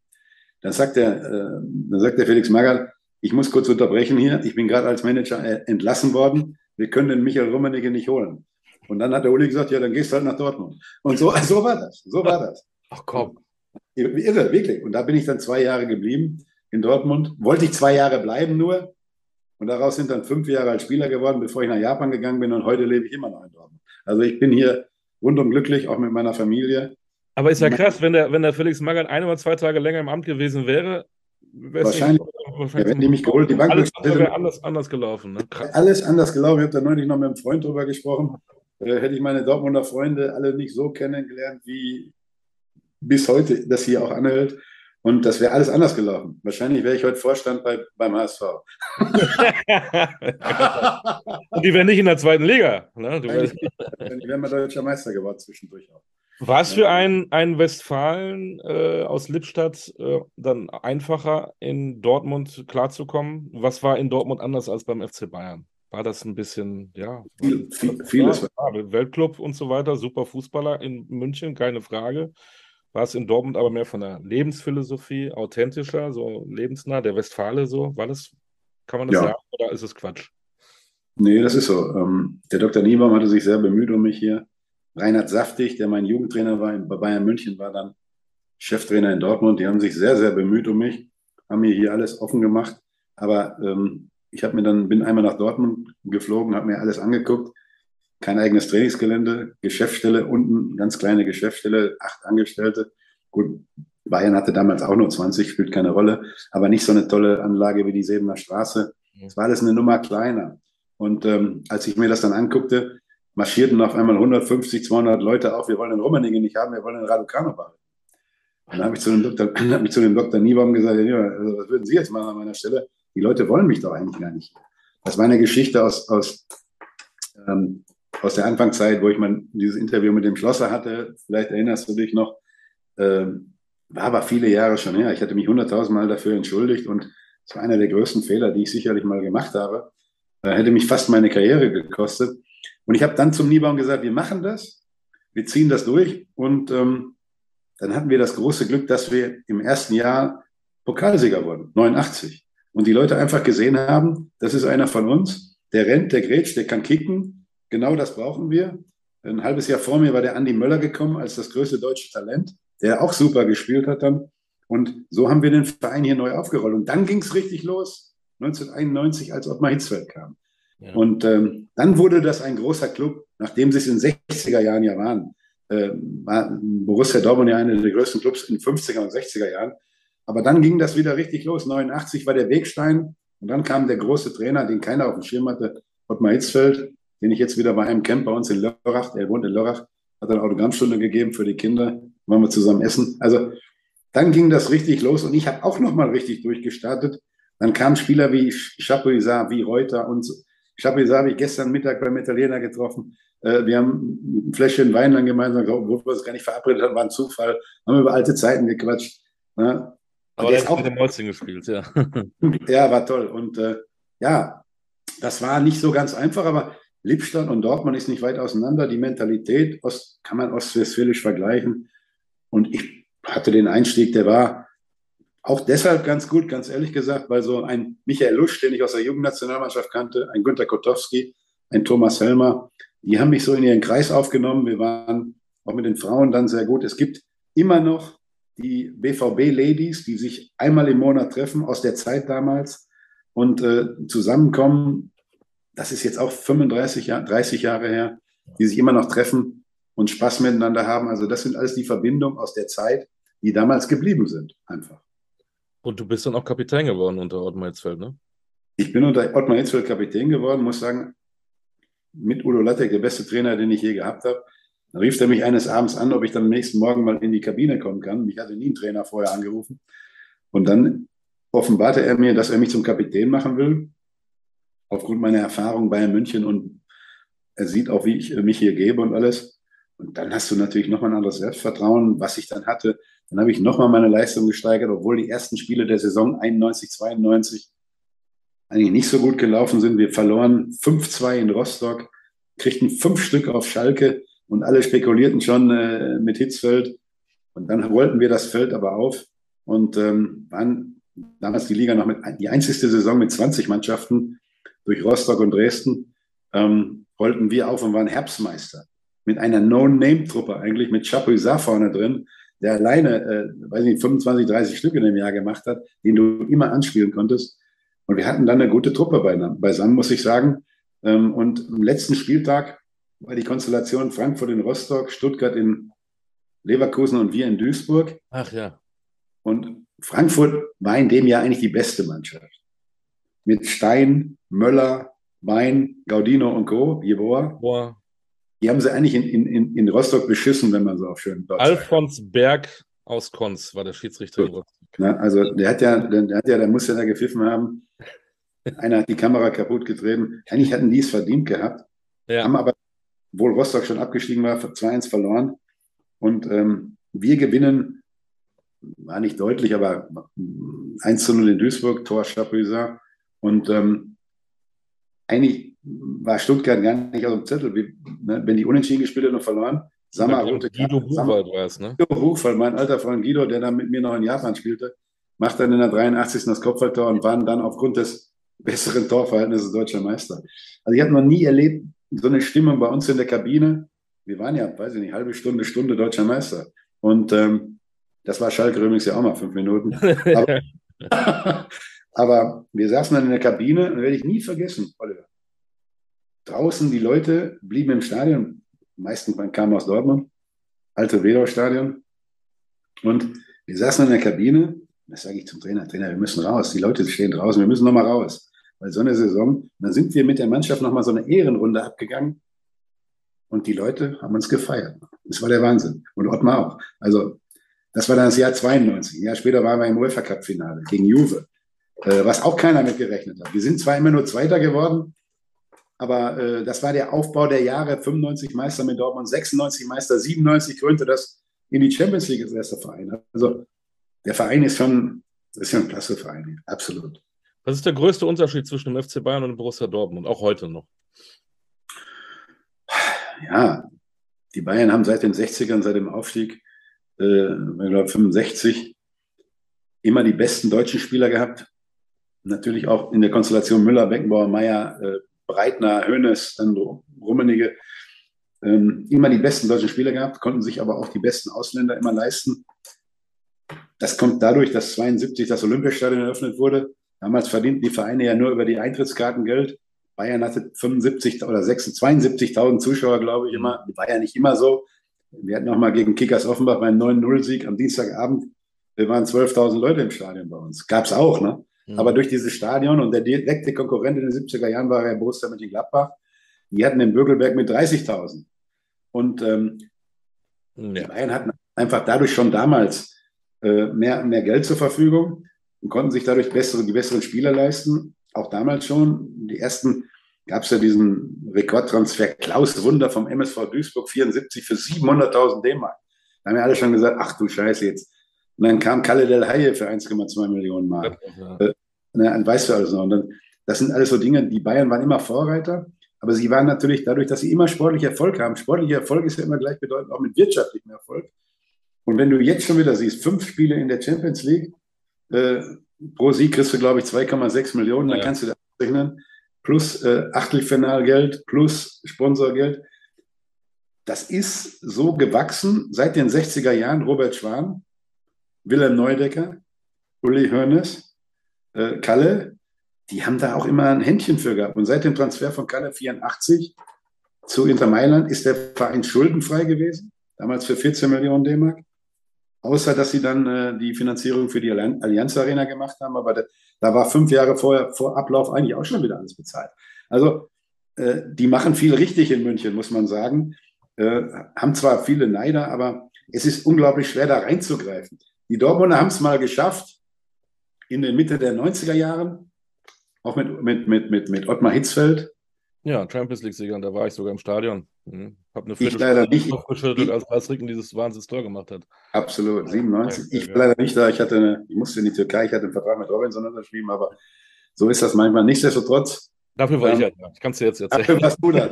Dann sagt der, äh, dann sagt der Felix Magath, ich muss kurz unterbrechen hier. Ich bin gerade als Manager äh, entlassen worden. Wir können den Michael Rummenigge nicht holen. Und dann hat der Uli gesagt, ja, dann gehst du halt nach Dortmund. Und so, so war das. So war das. Ach komm. Irre, wirklich. Und da bin ich dann zwei Jahre geblieben in Dortmund. Wollte ich zwei Jahre bleiben nur. Und daraus sind dann fünf Jahre als Spieler geworden, bevor ich nach Japan gegangen bin. Und heute lebe ich immer noch in Dortmund. Also ich bin hier rundum glücklich, auch mit meiner Familie. Aber ist ja krass, wenn der, wenn der Felix Magath ein oder zwei Tage länger im Amt gewesen wäre, wahrscheinlich, wahrscheinlich ja, wenn die mich geholt, die Bank alles wäre anders, anders gelaufen. Ne? Alles anders gelaufen. Ich habe da neulich noch mit einem Freund drüber gesprochen. Äh, hätte ich meine Dortmunder Freunde alle nicht so kennengelernt, wie bis heute das hier auch anhält. Und das wäre alles anders gelaufen. Wahrscheinlich wäre ich heute Vorstand bei, beim HSV. Und die wären nicht in der zweiten Liga. Ne? Die wären mal deutscher Meister geworden zwischendurch auch. War es für einen, einen Westfalen äh, aus Lippstadt äh, dann einfacher, in Dortmund klarzukommen? Was war in Dortmund anders als beim FC Bayern? War das ein bisschen, ja, viel, viel, vieles. Ja, Weltclub und so weiter, super Fußballer in München, keine Frage. War es in Dortmund aber mehr von der Lebensphilosophie, authentischer, so lebensnah, der Westfale so? War das, kann man das ja. sagen oder ist es Quatsch? Nee, das ist so. Ähm, der Dr. Niebaum hatte sich sehr bemüht um mich hier. Reinhard Saftig, der mein Jugendtrainer war bei Bayern München, war dann Cheftrainer in Dortmund. Die haben sich sehr, sehr bemüht um mich, haben mir hier alles offen gemacht. Aber ähm, ich habe mir dann, bin einmal nach Dortmund geflogen, habe mir alles angeguckt. Kein eigenes Trainingsgelände, Geschäftsstelle unten, ganz kleine Geschäftsstelle, acht Angestellte. Gut, Bayern hatte damals auch nur 20, spielt keine Rolle, aber nicht so eine tolle Anlage wie die Sebener Straße. Es war alles eine Nummer kleiner. Und ähm, als ich mir das dann anguckte, marschierten auf einmal 150, 200 Leute auf, wir wollen den Rummenigge nicht haben, wir wollen den Raducano behalten. Und dann habe ich zu dem Dr. Hab ich zu dem Dr. Niebaum gesagt, ja, also was würden Sie jetzt machen an meiner Stelle? Die Leute wollen mich doch eigentlich gar nicht. Das war eine Geschichte aus, aus, ähm, aus der Anfangszeit, wo ich mal dieses Interview mit dem Schlosser hatte. Vielleicht erinnerst du dich noch. Ähm, war aber viele Jahre schon her. Ich hatte mich hunderttausendmal dafür entschuldigt und es war einer der größten Fehler, die ich sicherlich mal gemacht habe. Äh, hätte mich fast meine Karriere gekostet. Und ich habe dann zum Niebaum gesagt, wir machen das, wir ziehen das durch. Und ähm, dann hatten wir das große Glück, dass wir im ersten Jahr Pokalsieger wurden, 89. Und die Leute einfach gesehen haben, das ist einer von uns, der rennt, der grätscht, der kann kicken. Genau das brauchen wir. Ein halbes Jahr vor mir war der Andi Möller gekommen als das größte deutsche Talent, der auch super gespielt hat dann. Und so haben wir den Verein hier neu aufgerollt. Und dann ging es richtig los, 1991, als Ottmar Hitzfeld kam. Ja. Und ähm, dann wurde das ein großer Club, nachdem sie es in den 60er Jahren ja waren. Äh, war Borussia Dortmund ja einer der größten Clubs in den 50er und 60er Jahren. Aber dann ging das wieder richtig los. 89 war der Wegstein und dann kam der große Trainer, den keiner auf dem Schirm hatte, Ottmar Hitzfeld, den ich jetzt wieder bei einem Camp bei uns in Lörrach, er wohnt in Lörrach, hat eine Autogrammstunde gegeben für die Kinder, waren wir zusammen essen. Also dann ging das richtig los und ich habe auch nochmal richtig durchgestartet. Dann kamen Spieler wie Chapuisat, wie Reuter und. Chapuisat habe ich gestern Mittag beim Italiener getroffen. Äh, wir haben ein Fläschchen Wein dann gemeinsam, obwohl wir es gar nicht verabredet haben, war ein Zufall. Haben über alte Zeiten gequatscht. Aber der ist auch mit dem Mäuschen gespielt, ja. ja, war toll. Und äh, ja, das war nicht so ganz einfach, aber Lippstadt und Dortmund ist nicht weit auseinander. Die Mentalität Ost, kann man ostwestfälisch vergleichen. Und ich hatte den Einstieg, der war auch deshalb ganz gut, ganz ehrlich gesagt, weil so ein Michael Lusch, den ich aus der Jugendnationalmannschaft kannte, ein Günter Kotowski, ein Thomas Helmer, die haben mich so in ihren Kreis aufgenommen. Wir waren auch mit den Frauen dann sehr gut. Es gibt immer noch die BVB-Ladies, die sich einmal im Monat treffen aus der Zeit damals und äh, zusammenkommen. Das ist jetzt auch 35, Jahr, 30 Jahre her, die sich immer noch treffen und Spaß miteinander haben. Also das sind alles die Verbindungen aus der Zeit, die damals geblieben sind, einfach. Und du bist dann auch Kapitän geworden unter Ottmar Hitzfeld, ne? Ich bin unter Ottmar Hitzfeld Kapitän geworden, muss sagen, mit Udo Lattek der beste Trainer, den ich je gehabt habe. Dann rief er mich eines Abends an, ob ich dann am nächsten Morgen mal in die Kabine kommen kann. Mich hatte nie ein Trainer vorher angerufen. Und dann offenbarte er mir, dass er mich zum Kapitän machen will, aufgrund meiner Erfahrung bei München. Und er sieht auch, wie ich mich hier gebe und alles. Und dann hast du natürlich nochmal ein anderes Selbstvertrauen, was ich dann hatte. Dann habe ich nochmal meine Leistung gesteigert, obwohl die ersten Spiele der Saison 91, 92 eigentlich nicht so gut gelaufen sind. Wir verloren 5-2 in Rostock, kriegten fünf Stück auf Schalke und alle spekulierten schon äh, mit Hitzfeld. Und dann rollten wir das Feld aber auf und ähm, waren damals die Liga noch mit die einzigste Saison mit 20 Mannschaften durch Rostock und Dresden. Ähm, rollten wir auf und waren Herbstmeister mit einer No-Name-Truppe eigentlich mit Chapuisat vorne drin, der alleine, äh, weiß nicht, 25, 30 Stück in dem Jahr gemacht hat, den du immer anspielen konntest. Und wir hatten dann eine gute Truppe beisammen, muss ich sagen. Ähm, und am letzten Spieltag war die Konstellation Frankfurt in Rostock, Stuttgart in Leverkusen und wir in Duisburg. Ach ja. Und Frankfurt war in dem Jahr eigentlich die beste Mannschaft. Mit Stein, Möller, Wein, Gaudino und Co., Jeboa. Boah. Die haben sie eigentlich in, in, in Rostock beschissen, wenn man so auf schön Deutsch Alfons sagt. Berg aus Konz war der Schiedsrichter in Rostock. Na, also der hat ja, der hat ja, der muss ja da gepfiffen haben. Einer hat die Kamera kaputt getreten. Eigentlich hatten die es verdient gehabt, ja. haben aber obwohl Rostock schon abgestiegen war, 2-1 verloren. Und ähm, wir gewinnen, war nicht deutlich, aber 1 0 in Duisburg, Tor Chapuisat. Und ähm, eigentlich war Stuttgart gar nicht auf dem Zettel. Wie, ne, wenn die unentschieden gespielt haben und verloren, Sammer rote Guido Buchwald war es, ne? Guido Buchwald, mein alter Freund Guido, der dann mit mir noch in Japan spielte, macht dann in der 83. das Kopfballtor und waren dann aufgrund des besseren Torverhältnisses deutscher Meister. Also ich habe noch nie erlebt, so eine Stimmung bei uns in der Kabine. Wir waren ja, weiß ich nicht, halbe Stunde, Stunde deutscher Meister. Und ähm, das war Schalke übrigens ja auch mal fünf Minuten. Aber, aber wir saßen dann in der Kabine und werde ich nie vergessen, Oliver. Draußen die Leute blieben im Stadion, die meisten kamen aus Dortmund, alte Wedau-Stadion. Und wir saßen in der Kabine, das sage ich zum Trainer, Trainer, wir müssen raus, die Leute stehen draußen, wir müssen nochmal raus weil so eine Saison, dann sind wir mit der Mannschaft nochmal so eine Ehrenrunde abgegangen und die Leute haben uns gefeiert. Das war der Wahnsinn. Und Ottmar auch. Also, das war dann das Jahr 92. Ein Jahr später waren wir im UEFA Cup Finale gegen Juve, äh, was auch keiner mit gerechnet hat. Wir sind zwar immer nur Zweiter geworden, aber äh, das war der Aufbau der Jahre. 95 Meister mit Dortmund, 96 Meister, 97 krönte das in die Champions League als erster Verein. Also, der Verein ist schon, ist schon ein klasse Verein, absolut. Was ist der größte Unterschied zwischen dem FC Bayern und dem Borussia Dortmund, auch heute noch? Ja, die Bayern haben seit den 60ern, seit dem Aufstieg, äh, ich glaube 65, immer die besten deutschen Spieler gehabt. natürlich auch in der Konstellation Müller, Beckenbauer, Meier, äh, Breitner, Hönes, dann Rummenige, ähm, immer die besten deutschen Spieler gehabt, konnten sich aber auch die besten Ausländer immer leisten. Das kommt dadurch, dass 72 das Olympiastadion eröffnet wurde. Damals verdienten die Vereine ja nur über die Eintrittskarten Geld. Bayern hatte 75 oder 72.000 Zuschauer, glaube ich, immer. War ja nicht immer so. Wir hatten auch mal gegen Kickers Offenbach beim 9-0-Sieg am Dienstagabend. Wir waren 12.000 Leute im Stadion bei uns. Gab es auch, ne? Mhm. Aber durch dieses Stadion und der direkte Konkurrent in den 70er Jahren war ja Borussia Mönchengladbach. Die hatten den Bürgelberg mit 30.000. Und ähm, ja. die Bayern hatten einfach dadurch schon damals äh, mehr, mehr Geld zur Verfügung und konnten sich dadurch bessere, die besseren Spieler leisten. Auch damals schon. Die ersten gab es ja diesen Rekordtransfer Klaus Wunder vom MSV Duisburg 74 für 700.000 D-Mark. Da haben ja alle schon gesagt, ach du Scheiße, jetzt und dann kam Kalle Del Haye für 1,2 Millionen Mark. Ja. Äh, ne, weißt du alles noch. Und dann, das sind alles so Dinge, die Bayern waren immer Vorreiter, aber sie waren natürlich dadurch, dass sie immer sportlichen Erfolg haben. Sportlicher Erfolg ist ja immer gleichbedeutend auch mit wirtschaftlichem Erfolg. Und wenn du jetzt schon wieder siehst, fünf Spiele in der Champions League, äh, pro Sieg kriegst du, glaube ich, 2,6 Millionen, dann ja. kannst du das rechnen, plus äh, Achtelfinalgeld, plus Sponsorgeld. Das ist so gewachsen seit den 60er Jahren. Robert Schwan, Wilhelm Neudecker, Uli Hoeneß, äh, Kalle, die haben da auch immer ein Händchen für gehabt. Und seit dem Transfer von Kalle 84 zu Inter Mailand ist der Verein schuldenfrei gewesen, damals für 14 Millionen D-Mark. Außer, dass sie dann äh, die Finanzierung für die Allianz Arena gemacht haben. Aber da, da war fünf Jahre vorher, vor Ablauf eigentlich auch schon wieder alles bezahlt. Also, äh, die machen viel richtig in München, muss man sagen. Äh, haben zwar viele Neider, aber es ist unglaublich schwer, da reinzugreifen. Die Dortmunder haben es mal geschafft, in der Mitte der 90er Jahren, auch mit, mit, mit, mit, mit Ottmar Hitzfeld. Ja, Champions League-Sieger, da war ich sogar im Stadion. Mhm. Habe eine ich leider nicht aufgeschüttelt, als Lars Ricken dieses Wahnsinns-Tor gemacht hat. Absolut, 97. Ja, ich war leider nicht da. Ich, hatte eine, ich musste in die Türkei, ich hatte einen Vertrag mit Robinson unterschrieben, aber so ist das manchmal. Nichtsdestotrotz. Dafür war ähm, ich ja da. Ich kann es dir jetzt erzählen. Dafür warst du da.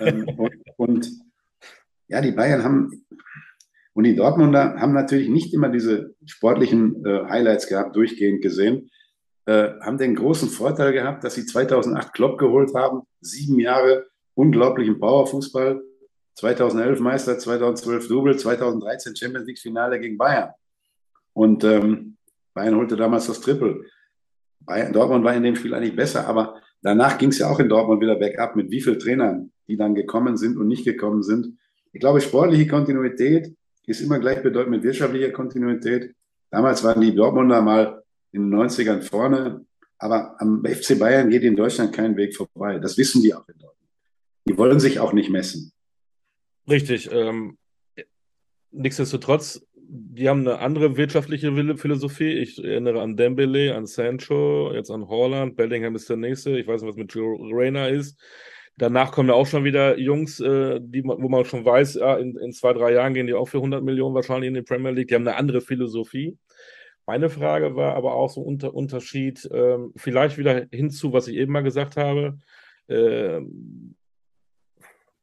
ähm, und, und ja, die Bayern haben und die Dortmunder haben natürlich nicht immer diese sportlichen äh, Highlights gehabt, durchgehend gesehen, äh, haben den großen Vorteil gehabt, dass sie 2008 Klopp geholt haben, sieben Jahre unglaublichen Powerfußball, 2011 Meister, 2012 Double, 2013 Champions League Finale gegen Bayern. Und ähm, Bayern holte damals das Triple. Bayern, Dortmund war in dem Spiel eigentlich besser, aber danach ging es ja auch in Dortmund wieder bergab mit wie vielen Trainern, die dann gekommen sind und nicht gekommen sind. Ich glaube, sportliche Kontinuität ist immer gleichbedeutend mit wirtschaftlicher Kontinuität. Damals waren die Dortmunder mal in den 90ern vorne, aber am FC Bayern geht in Deutschland kein Weg vorbei. Das wissen die auch in Dortmund. Die wollen sich auch nicht messen. Richtig. Ähm, nichtsdestotrotz, die haben eine andere wirtschaftliche Philosophie. Ich erinnere an Dembele, an Sancho, jetzt an Holland. Bellingham ist der nächste. Ich weiß nicht, was mit Joe Rayner ist. Danach kommen ja auch schon wieder Jungs, äh, die, wo man schon weiß, ja, in, in, zwei, drei Jahren gehen die auch für 100 Millionen wahrscheinlich in die Premier League. Die haben eine andere Philosophie. Meine Frage war aber auch so ein Unter Unterschied, äh, vielleicht wieder hinzu, was ich eben mal gesagt habe. Äh,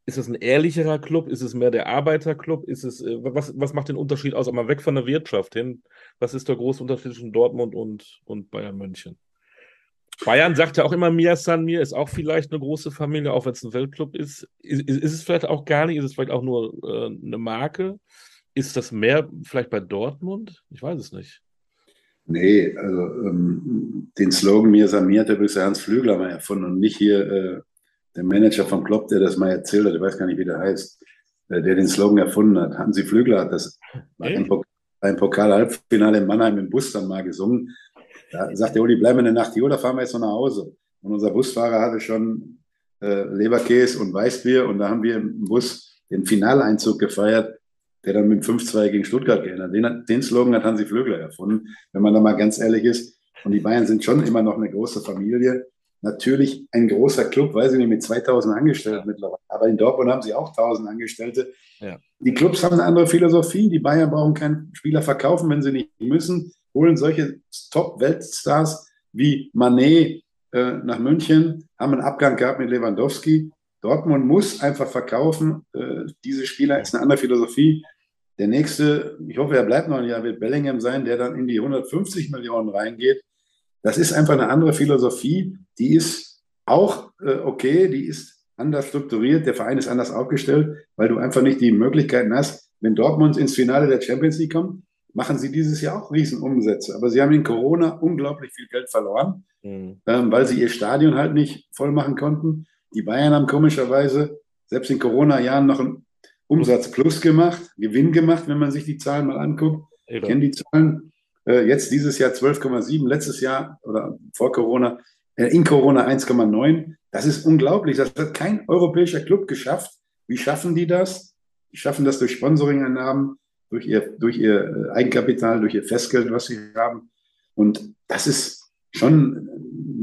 ist es ein ehrlicherer Club? Ist es mehr der Arbeiterclub? Ist es, äh, was, was macht den Unterschied aus? Aber weg von der Wirtschaft hin. Was ist der große Unterschied zwischen Dortmund und, und Bayern München? Bayern sagt ja auch immer, Mia San Mir ist auch vielleicht eine große Familie, auch wenn es ein Weltclub ist. ist. Ist, es vielleicht auch gar nicht? Ist es vielleicht auch nur äh, eine Marke? Ist das mehr vielleicht bei Dortmund? Ich weiß es nicht. Nee, also ähm, den Slogan Mir San Mir hat übrigens Hans Flügler mal erfunden und nicht hier äh, der Manager vom Club, der das mal erzählt hat. Ich weiß gar nicht, wie der heißt, äh, der den Slogan erfunden hat. Hansi Flügler hat das hey. beim, Pok Pokal-Halbfinale in Mannheim im Bus dann mal gesungen da sagt der Uli, bleiben wir eine Nacht hier oder fahren wir jetzt noch nach Hause? Und unser Busfahrer hatte schon äh, Leberkäse und Weißbier und da haben wir im Bus den Finaleinzug gefeiert, der dann mit 5-2 gegen Stuttgart geändert. Den, den Slogan hat Hansi Flögler erfunden, wenn man da mal ganz ehrlich ist. Und die Bayern sind schon immer noch eine große Familie. Natürlich ein großer Club, weiß ich nicht, mit 2000 Angestellten mittlerweile. Aber in Dortmund haben sie auch 1000 Angestellte. Ja. Die Clubs haben eine andere Philosophie. Die Bayern brauchen keinen Spieler verkaufen, wenn sie nicht müssen holen solche Top-Weltstars wie Manet äh, nach München, haben einen Abgang gehabt mit Lewandowski. Dortmund muss einfach verkaufen. Äh, diese Spieler ist eine andere Philosophie. Der nächste, ich hoffe, er bleibt noch ein Jahr, wird Bellingham sein, der dann in die 150 Millionen reingeht. Das ist einfach eine andere Philosophie, die ist auch äh, okay, die ist anders strukturiert, der Verein ist anders aufgestellt, weil du einfach nicht die Möglichkeiten hast, wenn Dortmund ins Finale der Champions League kommt, machen sie dieses Jahr auch Riesenumsätze. Aber sie haben in Corona unglaublich viel Geld verloren, mhm. ähm, weil sie ihr Stadion halt nicht voll machen konnten. Die Bayern haben komischerweise selbst in Corona-Jahren noch einen Umsatz plus gemacht, Gewinn gemacht, wenn man sich die Zahlen mal anguckt. Ich kenne die Zahlen. Äh, jetzt dieses Jahr 12,7, letztes Jahr oder vor Corona, äh, in Corona 1,9. Das ist unglaublich. Das hat kein europäischer Club geschafft. Wie schaffen die das? Die schaffen das durch Sponsoring-Einnahmen, durch ihr, durch ihr äh, Eigenkapital, durch ihr Festgeld, was sie haben. Und das ist schon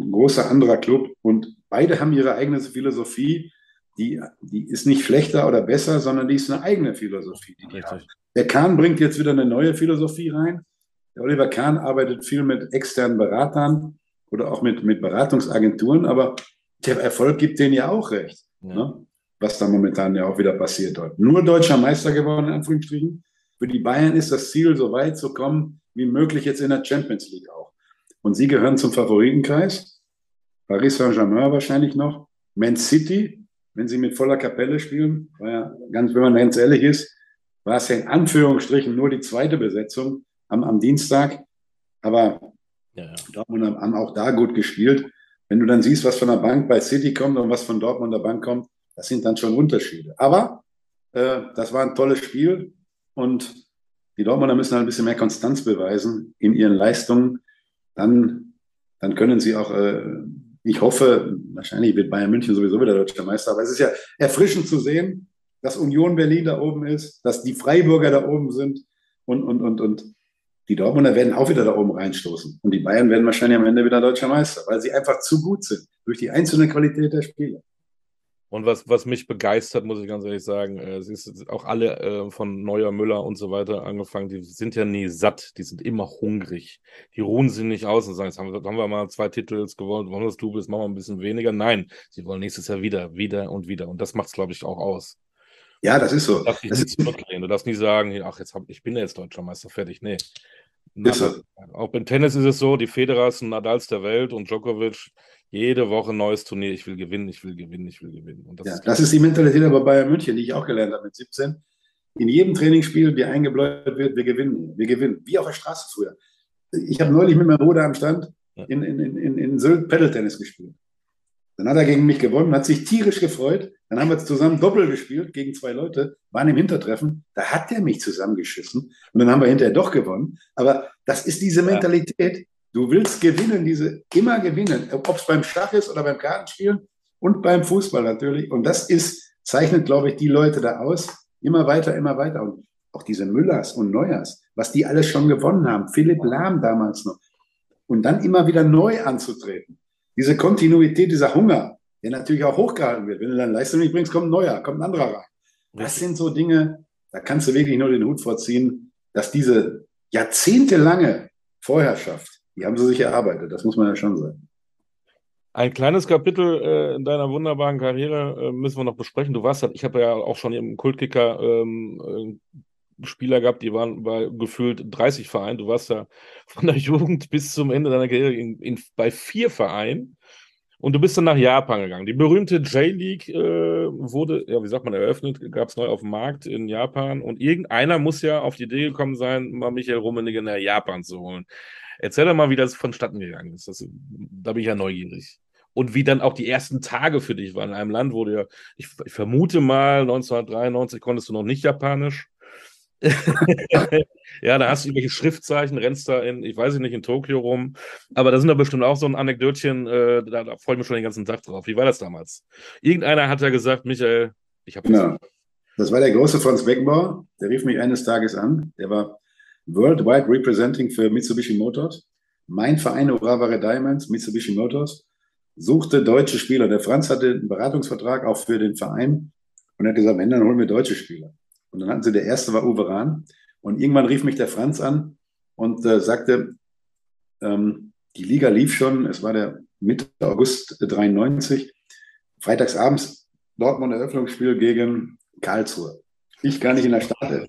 ein großer anderer Club. Und beide haben ihre eigene Philosophie. Die, die ist nicht schlechter oder besser, sondern die ist eine eigene Philosophie, die die haben. Der Kahn bringt jetzt wieder eine neue Philosophie rein. Der Oliver Kahn arbeitet viel mit externen Beratern oder auch mit, mit Beratungsagenturen, aber der Erfolg gibt denen ja auch recht. Ja. Ne? Was da momentan ja auch wieder passiert dort. Nur deutscher Meister geworden, in Anführungsstrichen. Für die Bayern ist das Ziel, so weit zu kommen wie möglich jetzt in der Champions League auch. Und sie gehören zum Favoritenkreis. Paris Saint-Germain wahrscheinlich noch. Man City, wenn sie mit voller Kapelle spielen, war ja ganz, wenn man ganz ehrlich ist, war es ja in Anführungsstrichen nur die zweite Besetzung am, am Dienstag. Aber ja, ja. Dortmund haben auch da gut gespielt. Wenn du dann siehst, was von der Bank bei City kommt und was von Dortmund der Bank kommt, das sind dann schon Unterschiede. Aber äh, das war ein tolles Spiel und die Dortmunder müssen halt ein bisschen mehr Konstanz beweisen in ihren Leistungen. Dann, dann können sie auch, äh, ich hoffe, wahrscheinlich wird Bayern München sowieso wieder deutscher Meister, aber es ist ja erfrischend zu sehen, dass Union Berlin da oben ist, dass die Freiburger da oben sind und, und, und, und die Dortmunder werden auch wieder da oben reinstoßen. Und die Bayern werden wahrscheinlich am Ende wieder deutscher Meister, weil sie einfach zu gut sind durch die einzelne Qualität der Spieler. Und was, was mich begeistert, muss ich ganz ehrlich sagen, äh, es ist auch alle äh, von Neuer, Müller und so weiter angefangen, die sind ja nie satt, die sind immer hungrig. Die ruhen sich nicht aus und sagen, jetzt haben wir, haben wir mal zwei Titel gewonnen, wollen das Double, jetzt machen wir ein bisschen weniger. Nein, sie wollen nächstes Jahr wieder, wieder und wieder. Und das macht es, glaube ich, auch aus. Ja, das ist so. Du darfst nicht das zurücklehnen. Du darfst nie sagen, ach, jetzt hab, ich bin ja jetzt Deutscher Meister, fertig. Nee. So. Auch beim Tennis ist es so, die Federer sind Nadals der Welt und Djokovic jede Woche ein neues Turnier. Ich will gewinnen, ich will gewinnen, ich will gewinnen. Das, ja, ist, das ist die Mentalität aber Bayern München, die ich auch gelernt habe mit 17. In jedem Trainingsspiel, der eingebläut wird, wir gewinnen, wir gewinnen. Wie auf der Straße früher. Ich habe neulich mit meinem Bruder am Stand in, in, in, in Sylt Pedal-Tennis gespielt. Dann hat er gegen mich gewonnen, hat sich tierisch gefreut. Dann haben wir zusammen Doppel gespielt gegen zwei Leute, waren im Hintertreffen. Da hat er mich zusammengeschissen und dann haben wir hinterher doch gewonnen. Aber das ist diese Mentalität. Du willst gewinnen, diese immer gewinnen, ob es beim Schach ist oder beim Kartenspielen und beim Fußball natürlich. Und das ist, zeichnet, glaube ich, die Leute da aus. Immer weiter, immer weiter. Und auch diese Müllers und Neuers, was die alles schon gewonnen haben. Philipp Lahm damals noch. Und dann immer wieder neu anzutreten diese Kontinuität, dieser Hunger, der natürlich auch hochgehalten wird. Wenn du dann Leistung nicht bringst, kommt ein neuer, kommt ein anderer rein. Das sind so Dinge, da kannst du wirklich nur den Hut vorziehen, dass diese jahrzehntelange Vorherrschaft, die haben sie sich erarbeitet, das muss man ja schon sagen. Ein kleines Kapitel äh, in deiner wunderbaren Karriere äh, müssen wir noch besprechen. Du warst, ich habe ja auch schon im Kultkicker ähm, äh, Spieler gehabt, die waren bei gefühlt 30 Vereinen. Du warst ja von der Jugend bis zum Ende deiner Karriere in, in, bei vier Vereinen. Und du bist dann nach Japan gegangen. Die berühmte J-League äh, wurde, ja, wie sagt man, eröffnet, gab es neu auf dem Markt in Japan. Und irgendeiner muss ja auf die Idee gekommen sein, mal Michael Rummenigge nach Japan zu holen. Erzähl doch mal, wie das vonstatten gegangen ist. Das, da bin ich ja neugierig. Und wie dann auch die ersten Tage für dich waren in einem Land, wo du ja, ich, ich vermute mal, 1993 konntest du noch nicht Japanisch. ja, da hast du irgendwelche Schriftzeichen, rennst da in, ich weiß nicht, in Tokio rum. Aber da sind da bestimmt auch so ein Anekdötchen, äh, da, da freue ich mich schon den ganzen Tag drauf. Wie war das damals? Irgendeiner hat ja gesagt, Michael, ich habe. Genau. Das war der große Franz Beckenbauer, der rief mich eines Tages an. Der war Worldwide Representing für Mitsubishi Motors. Mein Verein Uravare Diamonds, Mitsubishi Motors, suchte deutsche Spieler. Der Franz hatte einen Beratungsvertrag auch für den Verein und hat gesagt, wenn, dann holen wir deutsche Spieler. Und dann hatten sie, der erste war Uwe Rahn. Und irgendwann rief mich der Franz an und äh, sagte, ähm, die Liga lief schon, es war der Mitte August 93, freitagsabends Dortmund Eröffnungsspiel gegen Karlsruhe. Ich gar nicht in der Stadt.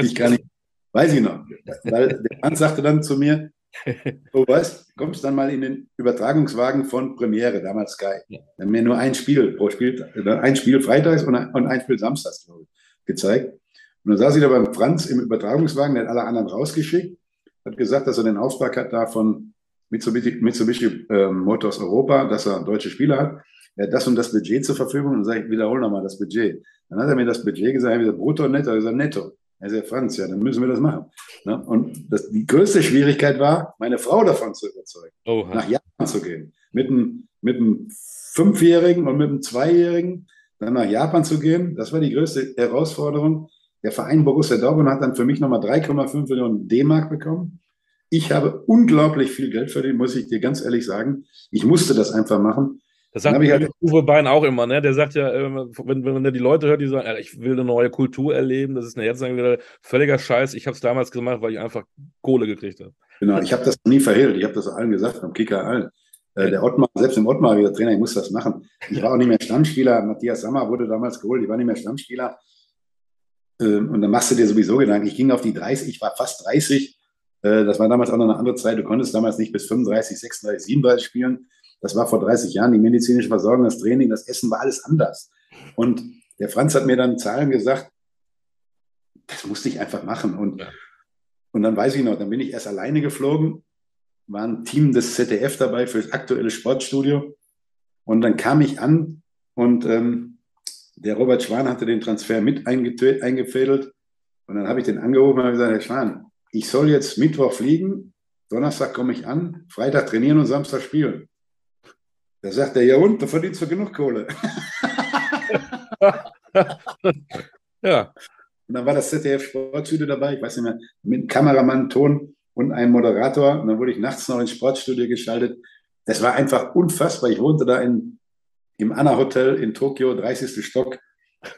Ich gar nicht, weiß ich noch. Weil der Franz sagte dann zu mir, oh was, kommst dann mal in den Übertragungswagen von Premiere, damals Sky. Dann mir nur ein Spiel pro Spiel, äh, ein Spiel freitags und ein, und ein Spiel samstags, glaube ich, gezeigt. Und dann saß ich da beim Franz im Übertragungswagen, der hat alle anderen rausgeschickt, hat gesagt, dass er den Auftrag hat da von Mitsubishi, Mitsubishi äh, Motors Europa, dass er deutsche Spieler hat. Er hat das und das Budget zur Verfügung und dann sage ich, wiederhole nochmal das Budget. Dann hat er mir das Budget gesagt, er hat gesagt, brutto, netto, er hat gesagt, netto. Er sagt, Franz, ja, dann müssen wir das machen. Ne? Und das, die größte Schwierigkeit war, meine Frau davon zu überzeugen, Oha. nach Japan zu gehen. Mit einem, mit einem Fünfjährigen und mit einem Zweijährigen dann nach Japan zu gehen. Das war die größte Herausforderung. Der Verein Borussia Dortmund hat dann für mich nochmal 3,5 Millionen D-Mark bekommen. Ich habe unglaublich viel Geld verdient, muss ich dir ganz ehrlich sagen. Ich musste das einfach machen. Das sagt halt Uwe Bein auch immer, ne? Der sagt ja, ähm, wenn, wenn er die Leute hört, die sagen, ich will eine neue Kultur erleben, das ist eine jetzt wieder völliger Scheiß. Ich habe es damals gemacht, weil ich einfach Kohle gekriegt habe. Genau, ich habe das nie verhehlt. Ich habe das allen gesagt, am Kicker allen. Äh, der Ottmar, selbst im Ottmar wieder Trainer, ich muss das machen. Ich war auch nicht mehr Stammspieler. Matthias Sammer wurde damals geholt, ich war nicht mehr Stammspieler. Ähm, und dann machst du dir sowieso Gedanken. Ich ging auf die 30, ich war fast 30. Äh, das war damals auch noch eine andere Zeit. Du konntest damals nicht bis 35, 36, 37 spielen. Das war vor 30 Jahren. Die medizinische Versorgung, das Training, das Essen war alles anders. Und der Franz hat mir dann Zahlen gesagt, das musste ich einfach machen. Und, ja. und dann weiß ich noch, dann bin ich erst alleine geflogen, war ein Team des ZDF dabei für das aktuelle Sportstudio. Und dann kam ich an und ähm, der Robert Schwan hatte den Transfer mit eingefädelt. Und dann habe ich den angerufen und gesagt, Herr Schwan, ich soll jetzt Mittwoch fliegen, Donnerstag komme ich an, Freitag trainieren und Samstag spielen. Da sagt er, ja und, da verdienst du genug Kohle. ja. Und dann war das ZDF Sportstudio dabei, ich weiß nicht mehr, mit Kameramann, Ton und einem Moderator. Und dann wurde ich nachts noch ins Sportstudio geschaltet. Das war einfach unfassbar. Ich wohnte da in, im Anna Hotel in Tokio, 30. Stock,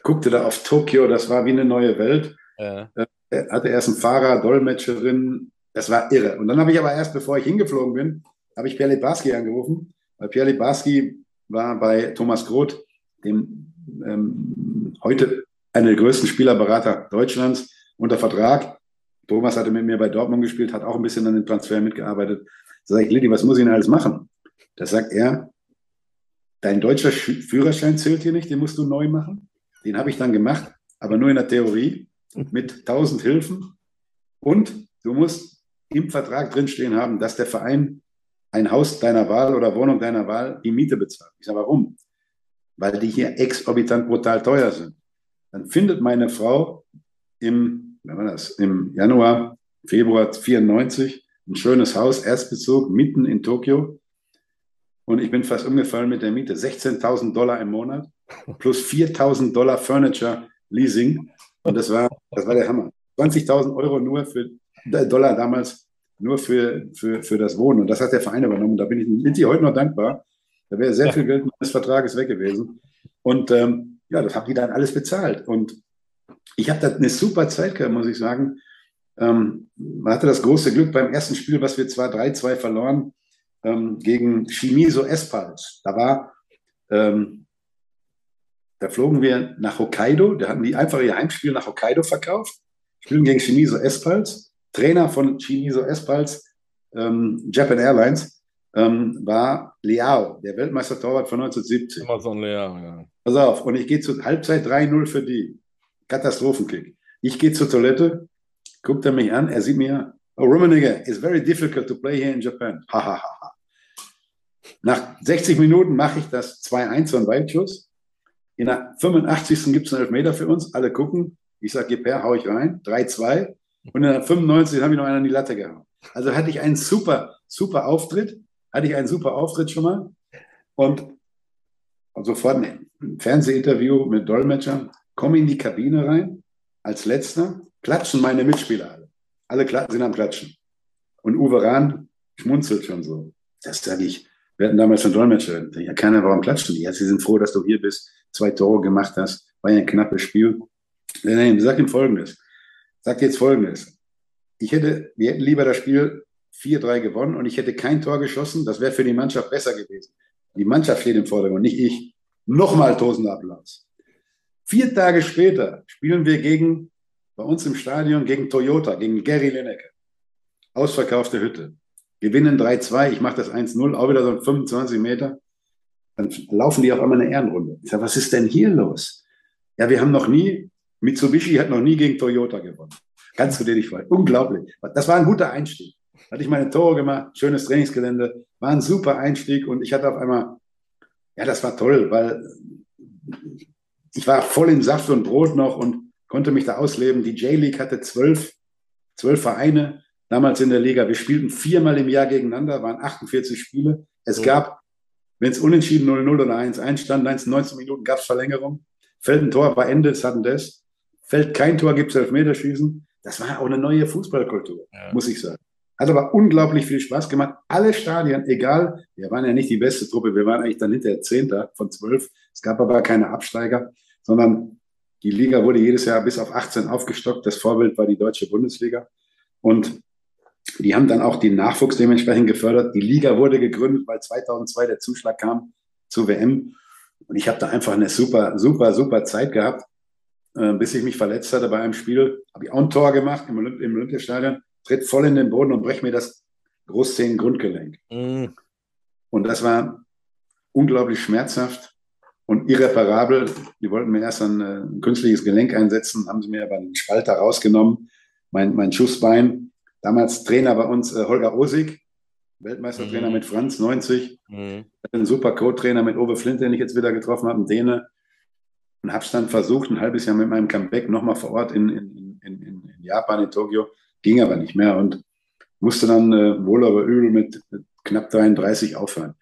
guckte da auf Tokio, das war wie eine neue Welt. Ja. Äh, hatte erst einen Fahrer, Dolmetscherin, das war irre. Und dann habe ich aber erst, bevor ich hingeflogen bin, habe ich Pierre Lebarski angerufen weil Pierre Libarski war bei Thomas Groth, dem ähm, heute einer der größten Spielerberater Deutschlands, unter Vertrag. Thomas hatte mit mir bei Dortmund gespielt, hat auch ein bisschen an den Transfer mitgearbeitet. Da sage ich, Lilly, was muss ich denn alles machen? Da sagt er, dein deutscher Führerschein zählt hier nicht, den musst du neu machen. Den habe ich dann gemacht, aber nur in der Theorie mit tausend Hilfen. Und du musst im Vertrag drinstehen haben, dass der Verein ein Haus deiner Wahl oder Wohnung deiner Wahl die Miete bezahlt. Ich sage, warum? Weil die hier exorbitant brutal teuer sind. Dann findet meine Frau im, wenn war das, im Januar, Februar 94 ein schönes Haus, Erstbezug, mitten in Tokio. Und ich bin fast umgefallen mit der Miete. 16.000 Dollar im Monat plus 4.000 Dollar Furniture Leasing. Und das war, das war der Hammer. 20.000 Euro nur für Dollar damals nur für, für, für das Wohnen. Und das hat der Verein übernommen. Da bin ich Lindsay heute noch dankbar. Da wäre sehr viel Geld meines Vertrages weg gewesen. Und ähm, ja, das haben die dann alles bezahlt. Und ich habe da eine super Zeit gehabt, muss ich sagen. Ähm, man hatte das große Glück beim ersten Spiel, was wir zwar 3-2 verloren, ähm, gegen Shimizu Espals. Da war, ähm, da flogen wir nach Hokkaido. Da hatten die einfach ihr Heimspiel nach Hokkaido verkauft. Spielen gegen Shimizu Espals. Trainer von Shimizu S-Pulse, ähm, Japan Airlines, ähm, war Liao, der Weltmeister-Torwart von 1970. Amazon Liao, ja. Pass auf, und ich gehe zur Halbzeit 3-0 für die. Katastrophenkick. Ich gehe zur Toilette, guckt er mich an, er sieht mir, oh, Rummenigge, it's very difficult to play here in Japan. Ha, ha, ha, ha. Nach 60 Minuten mache ich das 2-1 so ein Weitschuss. In der 85. gibt es einen Elfmeter für uns. Alle gucken. Ich sage, gib her, hau ich rein. 3-2. Und in der 95 habe ich noch einen an die Latte gehauen. Also hatte ich einen super, super Auftritt. Hatte ich einen super Auftritt schon mal. Und, und sofort ein Fernsehinterview mit Dolmetscher. Komme in die Kabine rein. Als letzter klatschen meine Mitspieler alle. Alle sind am Klatschen. Und Uwe Rahn schmunzelt schon so. Das sage ich. Wir hatten damals schon Dolmetscher. Ja, keiner, warum klatschen die? Ja, sie sind froh, dass du hier bist, zwei Tore gemacht hast. War ja ein knappes Spiel. Nein, sag ihm Folgendes sagt jetzt Folgendes. Ich hätte, wir hätten lieber das Spiel 4-3 gewonnen und ich hätte kein Tor geschossen. Das wäre für die Mannschaft besser gewesen. Die Mannschaft steht im Vordergrund, nicht ich. Nochmal tosender Applaus. Vier Tage später spielen wir gegen, bei uns im Stadion, gegen Toyota, gegen Gary Lineker. Ausverkaufte Hütte. gewinnen 3-2, ich mache das 1-0, auch wieder so 25 Meter. Dann laufen die auf einmal eine Ehrenrunde. Ich sage, was ist denn hier los? Ja, wir haben noch nie, Mitsubishi hat noch nie gegen Toyota gewonnen. Kannst du dir nicht vorstellen. Unglaublich. Das war ein guter Einstieg. Hatte ich meine Tore gemacht, schönes Trainingsgelände, war ein super Einstieg und ich hatte auf einmal, ja, das war toll, weil ich war voll in Saft und Brot noch und konnte mich da ausleben. Die J-League hatte zwölf, zwölf Vereine damals in der Liga. Wir spielten viermal im Jahr gegeneinander, waren 48 Spiele. Es oh. gab, wenn es unentschieden 0-0 oder 1-1 stand, 19 Minuten gab es Verlängerung. Fällt ein Tor, war Ende, sudden death. Fällt kein Tor, gibt es Elfmeterschießen. Das war auch eine neue Fußballkultur, ja. muss ich sagen. Hat aber unglaublich viel Spaß gemacht. Alle Stadien, egal, wir waren ja nicht die beste Truppe, wir waren eigentlich dann hinterher Zehnter von zwölf. Es gab aber keine Absteiger, sondern die Liga wurde jedes Jahr bis auf 18 aufgestockt. Das Vorbild war die deutsche Bundesliga. Und die haben dann auch den Nachwuchs dementsprechend gefördert. Die Liga wurde gegründet, weil 2002 der Zuschlag kam zur WM. Und ich habe da einfach eine super, super, super Zeit gehabt, äh, bis ich mich verletzt hatte bei einem Spiel. Habe ich auch ein Tor gemacht im, Olymp im Olympiastadion, tritt voll in den Boden und breche mir das Großzehen-Grundgelenk. Mhm. Und das war unglaublich schmerzhaft und irreparabel. Die wollten mir erst ein, äh, ein künstliches Gelenk einsetzen, haben sie mir aber einen Spalter rausgenommen, mein, mein Schussbein. Damals Trainer bei uns äh, Holger Osig, Weltmeistertrainer mhm. mit Franz, 90. Mhm. Ein super Co-Trainer mit Owe Flint, den ich jetzt wieder getroffen habe, ein Däne. Und habe es dann versucht, ein halbes Jahr mit meinem Comeback nochmal vor Ort in, in, in, in, Japan, in Tokio. Ging aber nicht mehr und musste dann äh, wohl aber übel mit, mit knapp 33 aufhören.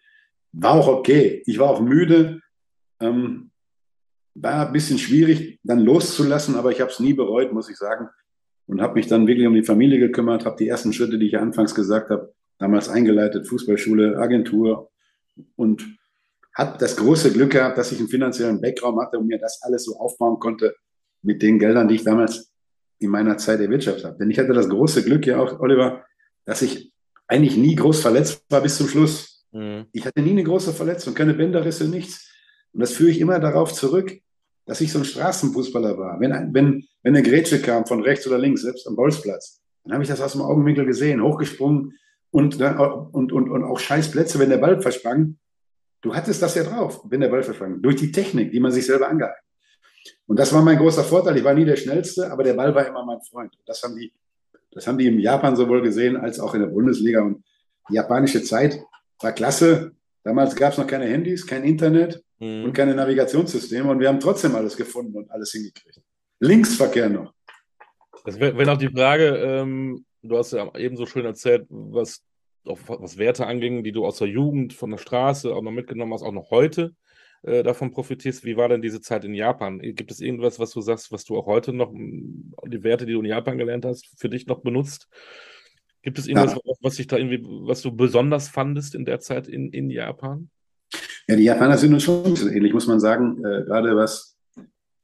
War auch okay. Ich war auch müde. Ähm, war ein bisschen schwierig, dann loszulassen, aber ich habe es nie bereut, muss ich sagen. Und habe mich dann wirklich um die Familie gekümmert, habe die ersten Schritte, die ich anfangs gesagt habe, damals eingeleitet, Fußballschule, Agentur und habe das große Glück gehabt, dass ich einen finanziellen Background hatte und mir das alles so aufbauen konnte mit den Geldern, die ich damals in meiner Zeit erwirtschaftet habe. Denn ich hatte das große Glück ja auch, Oliver, dass ich eigentlich nie groß verletzt war bis zum Schluss. Mhm. Ich hatte nie eine große Verletzung, keine Bänderrisse, nichts. Und das führe ich immer darauf zurück, dass ich so ein Straßenfußballer war. Wenn, wenn, wenn eine Grätsche kam von rechts oder links, selbst am Bolzplatz, dann habe ich das aus dem Augenwinkel gesehen, hochgesprungen, und, und, und, und auch scheiß Plätze, wenn der Ball versprang. Du hattest das ja drauf, wenn der Ball versprang. Durch die Technik, die man sich selber angeeignet. Und das war mein großer Vorteil. Ich war nie der Schnellste, aber der Ball war immer mein Freund. Das haben die, das haben die im Japan sowohl gesehen als auch in der Bundesliga. Und die japanische Zeit war klasse. Damals gab es noch keine Handys, kein Internet mhm. und keine Navigationssysteme. Und wir haben trotzdem alles gefunden und alles hingekriegt. Linksverkehr noch. Das wäre wär auch die Frage, ähm, Du hast ja eben so schön erzählt, was, was Werte anging, die du aus der Jugend, von der Straße auch noch mitgenommen hast, auch noch heute äh, davon profitierst. Wie war denn diese Zeit in Japan? Gibt es irgendwas, was du sagst, was du auch heute noch, die Werte, die du in Japan gelernt hast, für dich noch benutzt? Gibt es irgendwas, ja. was dich da irgendwie, was du besonders fandest in der Zeit in, in Japan? Ja, die Japaner sind uns schon so ähnlich, muss man sagen, äh, gerade was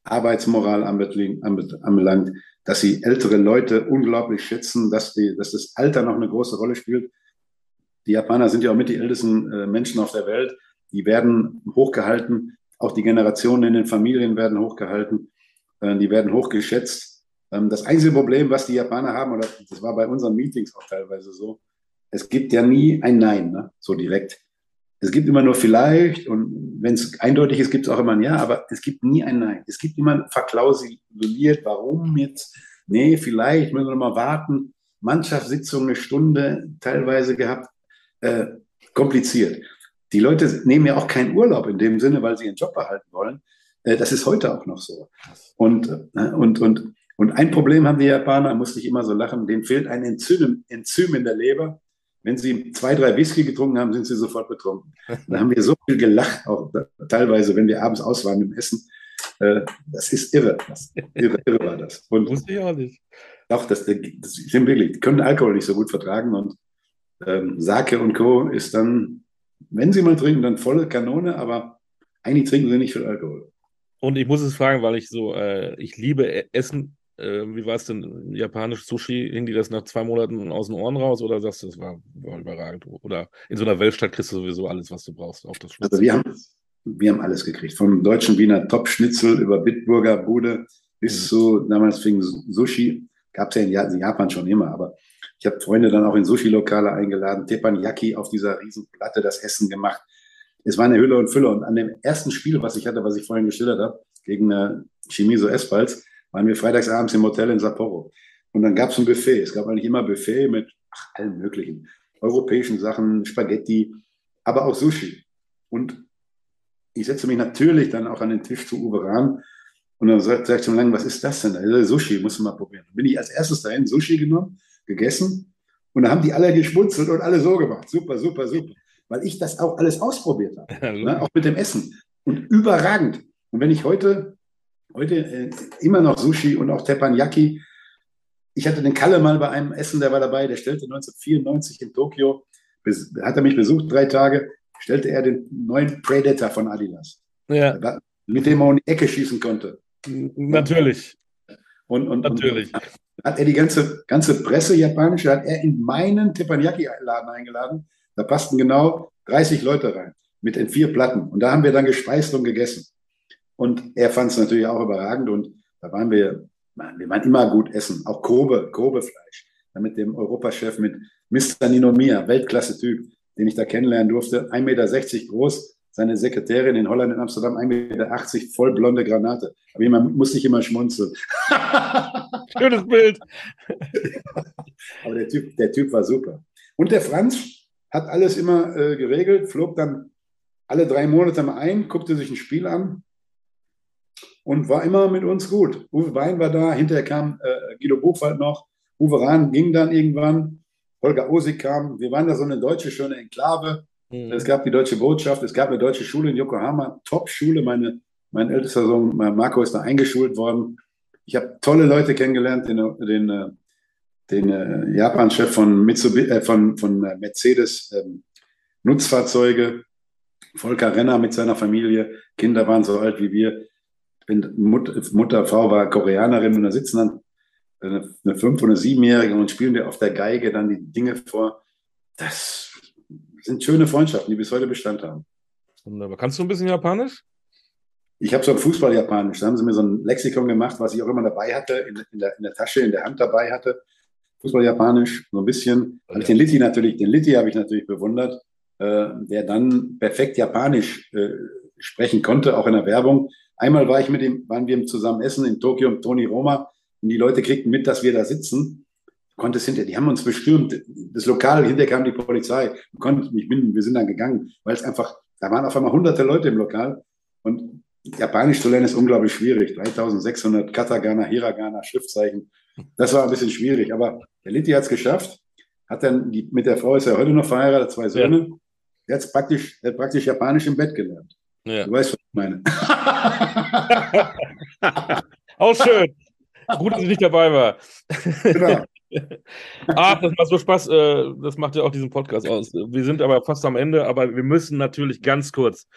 Arbeitsmoral anbelangt dass sie ältere Leute unglaublich schätzen, dass, die, dass das Alter noch eine große Rolle spielt. Die Japaner sind ja auch mit die ältesten äh, Menschen auf der Welt. Die werden hochgehalten. Auch die Generationen in den Familien werden hochgehalten. Äh, die werden hochgeschätzt. Ähm, das einzige Problem, was die Japaner haben, oder das war bei unseren Meetings auch teilweise so, es gibt ja nie ein Nein, ne? so direkt. Es gibt immer nur vielleicht und wenn es eindeutig ist, gibt es auch immer ein Ja, aber es gibt nie ein Nein. Es gibt immer verklausuliert, warum jetzt? Nee, vielleicht müssen wir noch mal warten. Mannschaftssitzung eine Stunde teilweise gehabt. Äh, kompliziert. Die Leute nehmen ja auch keinen Urlaub in dem Sinne, weil sie ihren Job behalten wollen. Äh, das ist heute auch noch so. Und, äh, und, und, und ein Problem haben die Japaner, musste ich immer so lachen, denen fehlt ein Enzym, Enzym in der Leber wenn sie zwei, drei Whisky getrunken haben, sind sie sofort betrunken. Da haben wir so viel gelacht, auch teilweise, wenn wir abends aus waren im Essen. Äh, das ist irre. Das, irre, irre war das. Und Wusste ich auch nicht. Doch, das, das stimmt wirklich. Die können Alkohol nicht so gut vertragen und ähm, Sake und Co. ist dann, wenn sie mal trinken, dann volle Kanone, aber eigentlich trinken sie nicht viel Alkohol. Und ich muss es fragen, weil ich so, äh, ich liebe Essen äh, wie war es denn? Japanisch Sushi, hing die das nach zwei Monaten aus den Ohren raus oder sagst du, das war, war überragend? Oder in so einer Weltstadt kriegst du sowieso alles, was du brauchst, auch das Also wir haben, wir haben alles gekriegt. Vom deutschen Wiener Top-Schnitzel über Bitburger Bude bis mhm. zu, damals fing Sushi, gab es ja in Japan schon immer, aber Ich habe Freunde dann auch in Sushi-Lokale eingeladen, Teppanyaki auf dieser Riesenplatte das Essen gemacht. Es war eine Hülle und Fülle. Und an dem ersten Spiel, was ich hatte, was ich vorhin geschildert habe, gegen äh, Chimiso Espals, waren wir freitagsabends im Hotel in Sapporo. Und dann gab es ein Buffet. Es gab eigentlich immer Buffet mit ach, allen möglichen europäischen Sachen, Spaghetti, aber auch Sushi. Und ich setze mich natürlich dann auch an den Tisch zu Uwe Rahn und dann sagt, sagt schon lange, was ist das denn? Also Sushi, musst du mal probieren. Dann bin ich als erstes dahin, Sushi genommen, gegessen und da haben die alle geschmunzelt und alle so gemacht. Super, super, super. Weil ich das auch alles ausprobiert habe. Ne? Auch mit dem Essen. Und überragend. Und wenn ich heute, heute äh, immer noch Sushi und auch Teppanyaki, ich hatte den Kalle mal bei einem Essen, der war dabei, der stellte 1994 in Tokio, hat er mich besucht, drei Tage, stellte er den neuen Predator von Adidas. Ja. Mit dem man um die Ecke schießen konnte. Natürlich. Und, und, Natürlich. Und hat er die ganze, ganze Presse japanische, hat er in meinen Teppanyaki-Laden eingeladen. Da passten genau 30 Leute rein mit den vier Platten. Und da haben wir dann gespeist und gegessen. Und er fand es natürlich auch überragend. Und da waren wir, wir waren immer gut essen. Auch grobe, grobe Fleisch. Dann mit dem Europachef, mit Mr. Ninomiya, Weltklasse-Typ, den ich da kennenlernen durfte. 1,60 Meter groß, seine Sekretärin in Holland, in Amsterdam, 1,80 Meter, voll blonde Granate. Aber man muss nicht immer schmunzeln. Schönes Bild. Aber der typ, der typ war super. Und der Franz hat alles immer äh, geregelt, flog dann alle drei Monate mal ein, guckte sich ein Spiel an und war immer mit uns gut. Uwe Wein war da, hinterher kam äh, Guido Buchwald noch, Uwe Rahn ging dann irgendwann, Holger Osig kam. Wir waren da so eine deutsche schöne Enklave Mhm. Es gab die deutsche Botschaft, es gab eine deutsche Schule in Yokohama, Top-Schule. Meine, mein ältester Sohn Marco ist da eingeschult worden. Ich habe tolle Leute kennengelernt, den, den, äh, den äh, Japan-Chef von, äh, von, von äh, Mercedes ähm, Nutzfahrzeuge, Volker Renner mit seiner Familie. Kinder waren so alt wie wir. Mutter, Mutter, Frau war Koreanerin und da sitzen dann eine, eine Fünf- oder Siebenjährige und spielen dir auf der Geige dann die Dinge vor. Das sind schöne Freundschaften, die bis heute Bestand haben. Wunderbar. Kannst du ein bisschen Japanisch? Ich habe so ein Fußball-Japanisch. Da haben sie mir so ein Lexikon gemacht, was ich auch immer dabei hatte, in, in, der, in der, Tasche, in der Hand dabei hatte. Fußball-Japanisch, so ein bisschen. Oh, ja. ich den Litti natürlich, den Litti habe ich natürlich bewundert, äh, der dann perfekt Japanisch äh, sprechen konnte, auch in der Werbung. Einmal war ich mit ihm, waren wir zusammen essen in Tokio mit Toni Roma und die Leute kriegten mit, dass wir da sitzen konnte es hinter, die haben uns bestürmt. Das Lokal, hinterher kam die Polizei. Konnte nicht binden, wir sind dann gegangen, weil es einfach, da waren auf einmal hunderte Leute im Lokal und Japanisch zu lernen ist unglaublich schwierig. 3600 Katagana, Hiragana, Schriftzeichen. Das war ein bisschen schwierig, aber der Litti hat es geschafft. Hat dann, die, mit der Frau ist er heute noch verheiratet, zwei Söhne. Ja. Er hat praktisch, er hat praktisch Japanisch im Bett gelernt. Ja. Du weißt, was ich meine. Auch schön. Gut, dass ich nicht dabei war. Genau. Ach, das macht so Spaß. Äh, das macht ja auch diesen Podcast aus. Wir sind aber fast am Ende, aber wir müssen natürlich ganz kurz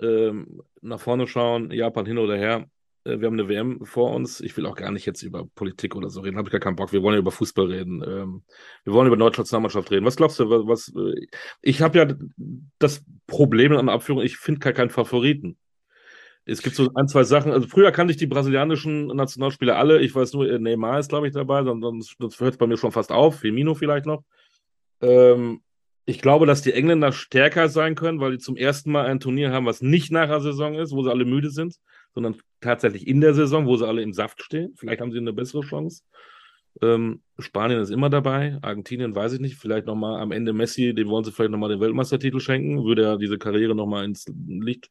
ähm, nach vorne schauen. Japan hin oder her. Äh, wir haben eine WM vor uns. Ich will auch gar nicht jetzt über Politik oder so reden. Habe ich gar keinen Bock. Wir wollen ja über Fußball reden. Ähm, wir wollen über Deutschlands Nationalmannschaft reden. Was glaubst du? Was, was äh, ich habe ja das Problem an der Abführung. Ich finde gar keinen Favoriten. Es gibt so ein, zwei Sachen. Also früher kannte ich die brasilianischen Nationalspieler alle. Ich weiß nur, Neymar ist, glaube ich, dabei. Sonst, sonst hört es bei mir schon fast auf. Firmino vielleicht noch. Ähm, ich glaube, dass die Engländer stärker sein können, weil die zum ersten Mal ein Turnier haben, was nicht nach der Saison ist, wo sie alle müde sind, sondern tatsächlich in der Saison, wo sie alle im Saft stehen. Vielleicht haben sie eine bessere Chance. Ähm, Spanien ist immer dabei, Argentinien weiß ich nicht, vielleicht nochmal am Ende Messi, dem wollen sie vielleicht nochmal den Weltmeistertitel schenken, würde er diese Karriere nochmal ins Licht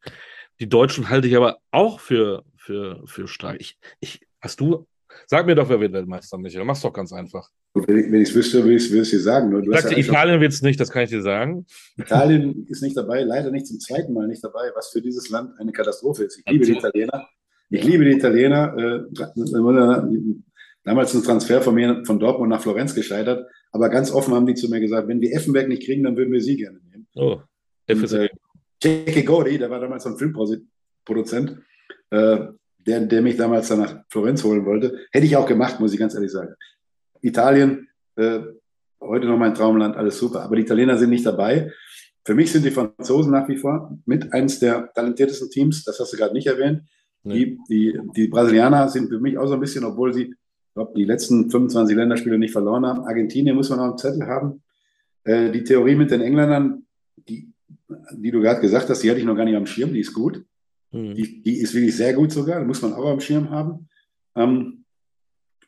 die Deutschen halte ich aber auch für, für, für stark. Ich, ich, hast du, sag mir doch, wer wird Weltmeister, Michael. Mach's doch ganz einfach. Wenn ich es wüsste, würde ich es dir sagen. Du ich sagte, ja Italien wird es nicht, das kann ich dir sagen. Italien ist nicht dabei, leider nicht zum zweiten Mal nicht dabei, was für dieses Land eine Katastrophe ist. Ich liebe die Italiener. Ich liebe die Italiener. Äh, damals ein Transfer von mir von Dortmund nach Florenz gescheitert. Aber ganz offen haben die zu mir gesagt, wenn wir Effenberg nicht kriegen, dann würden wir sie gerne nehmen. Oh, Und, äh, Jackie Gordy, der war damals ein Filmproduzent, äh, der, der mich damals dann nach Florenz holen wollte. Hätte ich auch gemacht, muss ich ganz ehrlich sagen. Italien, äh, heute noch mein Traumland, alles super. Aber die Italiener sind nicht dabei. Für mich sind die Franzosen nach wie vor mit eines der talentiertesten Teams. Das hast du gerade nicht erwähnt. Nee. Die, die, die Brasilianer sind für mich auch so ein bisschen, obwohl sie Ich glaube, die letzten 25 Länderspiele nicht verloren haben. Argentinien muss man auf dem Zettel haben. Äh, die Theorie mit den Engländern, die, du gerade gesagt hast, die hatte ich noch gar nicht am Schirm, die ist gut. Mhm. Die, die, ist wirklich sehr gut sogar, muss man auch am Schirm haben. Ähm,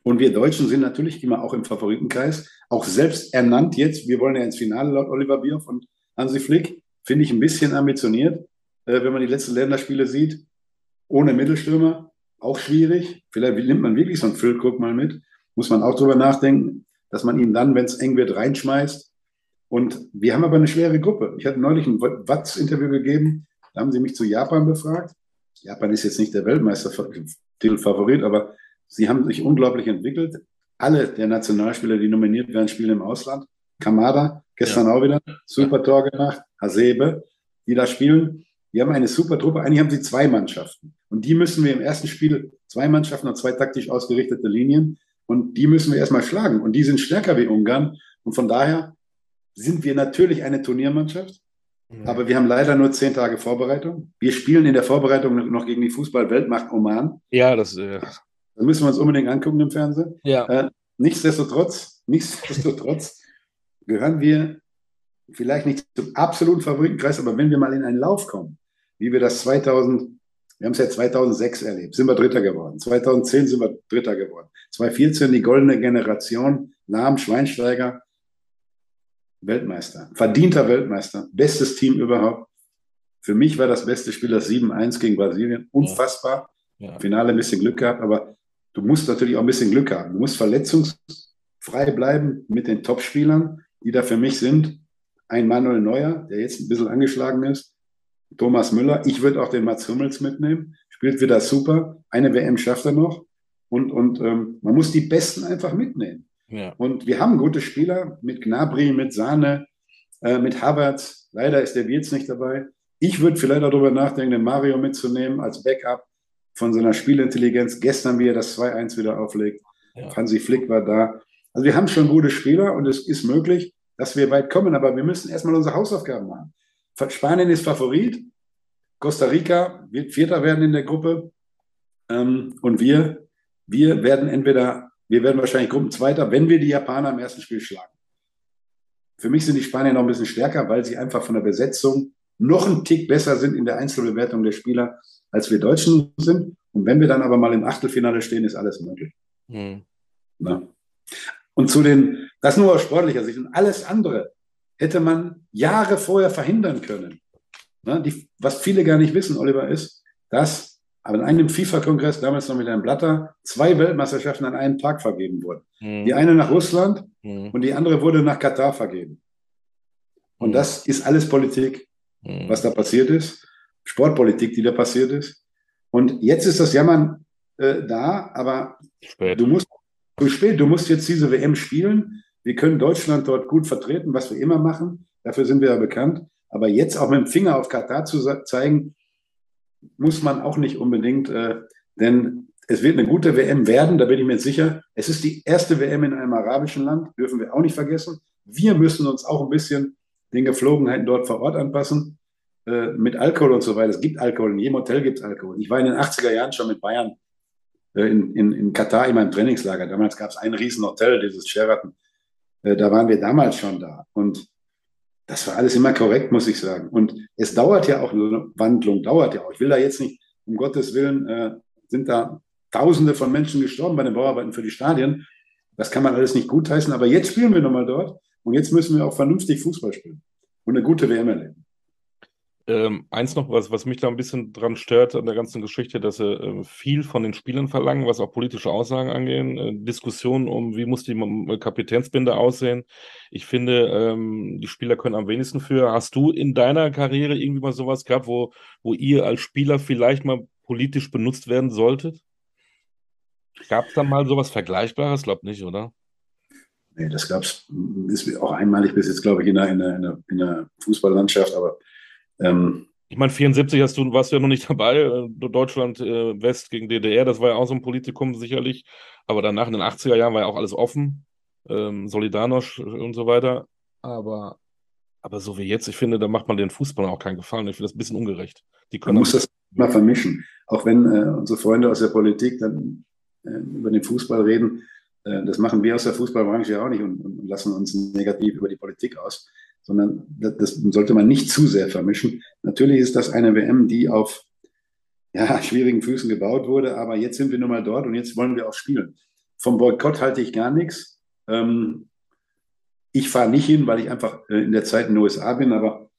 und wir Deutschen sind natürlich immer auch im Favoritenkreis, auch selbst ernannt jetzt. Wir wollen ja ins Finale laut Oliver Bierhoff und Hansi Flick. Finde ich ein bisschen ambitioniert, äh, wenn man die letzten Länderspiele sieht. Ohne Mittelstürmer, auch schwierig. Vielleicht nimmt man wirklich so einen Füllkrug mal mit. Muss man auch drüber nachdenken, dass man ihn dann, wenn es eng wird, reinschmeißt. Und wir haben aber eine schwere Gruppe. Ich hatte neulich ein Watz-Interview gegeben. Da haben sie mich zu Japan befragt. Japan ist jetzt nicht der Weltmeistertitelfavorit, aber sie haben sich unglaublich entwickelt. Alle der Nationalspieler, die nominiert werden, spielen im Ausland. Kamada, gestern ja. auch wieder, super Tor gemacht. Hasebe, die da spielen. Die haben eine super Truppe. Eigentlich haben sie zwei Mannschaften. Und die müssen wir im ersten Spiel, zwei Mannschaften und zwei taktisch ausgerichtete Linien. Und die müssen wir erstmal schlagen. Und die sind stärker wie Ungarn. Und von daher sind wir natürlich eine Turniermannschaft. Aber wir haben leider nur zehn Tage Vorbereitung. Wir spielen in der Vorbereitung noch gegen die Fußball-Weltmacht Oman. Ja, das, äh... das müssen wir uns unbedingt angucken im Fernsehen. Ja. Äh, nichtsdestotrotz, nichtsdestotrotz gehören wir vielleicht nicht zum absoluten Favoritenkreis, aber wenn wir mal in einen Lauf kommen, wie wir das 2000, wir haben es ja 2006 erlebt, sind wir Dritter geworden. 2010 sind wir Dritter geworden. 2014 die goldene Generation, Lahm, Schweinsteiger, Weltmeister, verdienter Weltmeister, bestes Team überhaupt. Für mich war das beste Spiel das 7-1 gegen Brasilien. Unfassbar. Ja. Ja. Finale ein bisschen Glück gehabt, aber du musst natürlich auch ein bisschen Glück haben. Du musst verletzungsfrei bleiben mit den Topspielern, die da für mich sind. Ein Manuel Neuer, der jetzt ein bisschen angeschlagen ist. Thomas Müller. Ich würde auch den Mats Hummels mitnehmen. Spielt wieder super. Eine WM schafft er noch. Und, und ähm, man muss die Besten einfach mitnehmen. Ja. Und wir haben gute Spieler mit Gnabry, mit Sahne, äh, mit Havertz. Leider ist der Wirtz nicht dabei. Ich würde vielleicht darüber nachdenken, den Mario mitzunehmen als Backup von seiner Spielintelligenz. Gestern, wie er das 2-1 wieder auflegt. Ja. Hansi Flick war da. Also wir haben schon gute Spieler und es ist möglich, dass wir weit kommen, aber wir müssen erstmal unsere Hausaufgaben machen. Spanien ist Favorit. Costa Rica wird Vierter werden in der Gruppe. Ähm, und wir, wir werden entweder wir werden wahrscheinlich Gruppenzweiter, wenn wir die Japaner im ersten Spiel schlagen. Für mich sind die Spanier noch ein bisschen stärker, weil sie einfach von der Besetzung noch einen Tick besser sind in der Einzelbewertung der Spieler, als wir Deutschen sind. Und wenn wir dann aber mal im Achtelfinale stehen, ist alles möglich. Hm. Und zu den, das nur aus sportlicher Sicht und alles andere hätte man Jahre vorher verhindern können. Na, die, was viele gar nicht wissen, Oliver, ist, dass aber in einem FIFA-Kongress, damals noch mit Herrn Blatter, zwei Weltmeisterschaften an einem Tag vergeben wurden. Mhm. Die eine nach Russland mhm. und die andere wurde nach Katar vergeben. Und mhm. das ist alles Politik, mhm. was da passiert ist. Sportpolitik, die da passiert ist. Und jetzt ist das Jammern äh, da, aber spät. du musst zu spät, du musst jetzt diese WM spielen. Wir können Deutschland dort gut vertreten, was wir immer machen. Dafür sind wir ja bekannt. Aber jetzt auch mit dem Finger auf Katar zu zeigen, muss man auch nicht unbedingt, äh, denn es wird eine gute WM werden, da bin ich mir sicher. Es ist die erste WM in einem arabischen Land, dürfen wir auch nicht vergessen. Wir müssen uns auch ein bisschen den Geflogenheiten dort vor Ort anpassen. Äh, mit Alkohol und so weiter. Es gibt Alkohol, in jedem Hotel gibt es Alkohol. Ich war in den 80er Jahren schon mit Bayern äh, in, in, in Katar in meinem Trainingslager. Damals gab es ein Riesenhotel, dieses Sheraton. Äh, da waren wir damals schon da. Und das war alles immer korrekt, muss ich sagen. Und es dauert ja auch, eine Wandlung dauert ja auch. Ich will da jetzt nicht, um Gottes Willen, äh, sind da Tausende von Menschen gestorben bei den Bauarbeiten für die Stadien. Das kann man alles nicht gutheißen. Aber jetzt spielen wir nochmal dort. Und jetzt müssen wir auch vernünftig Fußball spielen und eine gute WM erleben. Ähm, eins noch, was, was mich da ein bisschen dran stört an der ganzen Geschichte, dass sie äh, viel von den Spielern verlangen, was auch politische Aussagen angehen, äh, Diskussionen um, wie muss die äh, Kapitänsbinde aussehen. Ich finde, ähm, die Spieler können am wenigsten für. Hast du in deiner Karriere irgendwie mal sowas gehabt, wo, wo ihr als Spieler vielleicht mal politisch benutzt werden solltet? Gab es da mal sowas Vergleichbares? Glaub nicht, oder? Nee, das gab es, ist auch einmalig bis jetzt, glaube ich, in der, in der, in der Fußballlandschaft, aber ähm, ich meine, 74 hast du, warst du ja noch nicht dabei, äh, Deutschland äh, West gegen DDR, das war ja auch so ein Politikum sicherlich. Aber danach in den 80er Jahren war ja auch alles offen, ähm, Solidarność und so weiter. Aber, aber so wie jetzt, ich finde, da macht man den Fußballern auch keinen Gefallen. Ich finde das ein bisschen ungerecht. Die können man muss das mal vermischen. Auch wenn äh, unsere Freunde aus der Politik dann äh, über den Fußball reden, Äh, das machen wir aus der Fußballbranche ja auch nicht und, und lassen uns negativ über die Politik aus, sondern das, sollte man nicht zu sehr vermischen. Natürlich ist das eine WM, die auf ja, schwierigen Füßen gebaut wurde, aber jetzt sind wir nun mal dort und jetzt wollen wir auch spielen. Vom Boykott halte ich gar nichts. Ähm, ich fahre nicht hin, weil ich einfach äh, in der Zeit in den USA bin, aber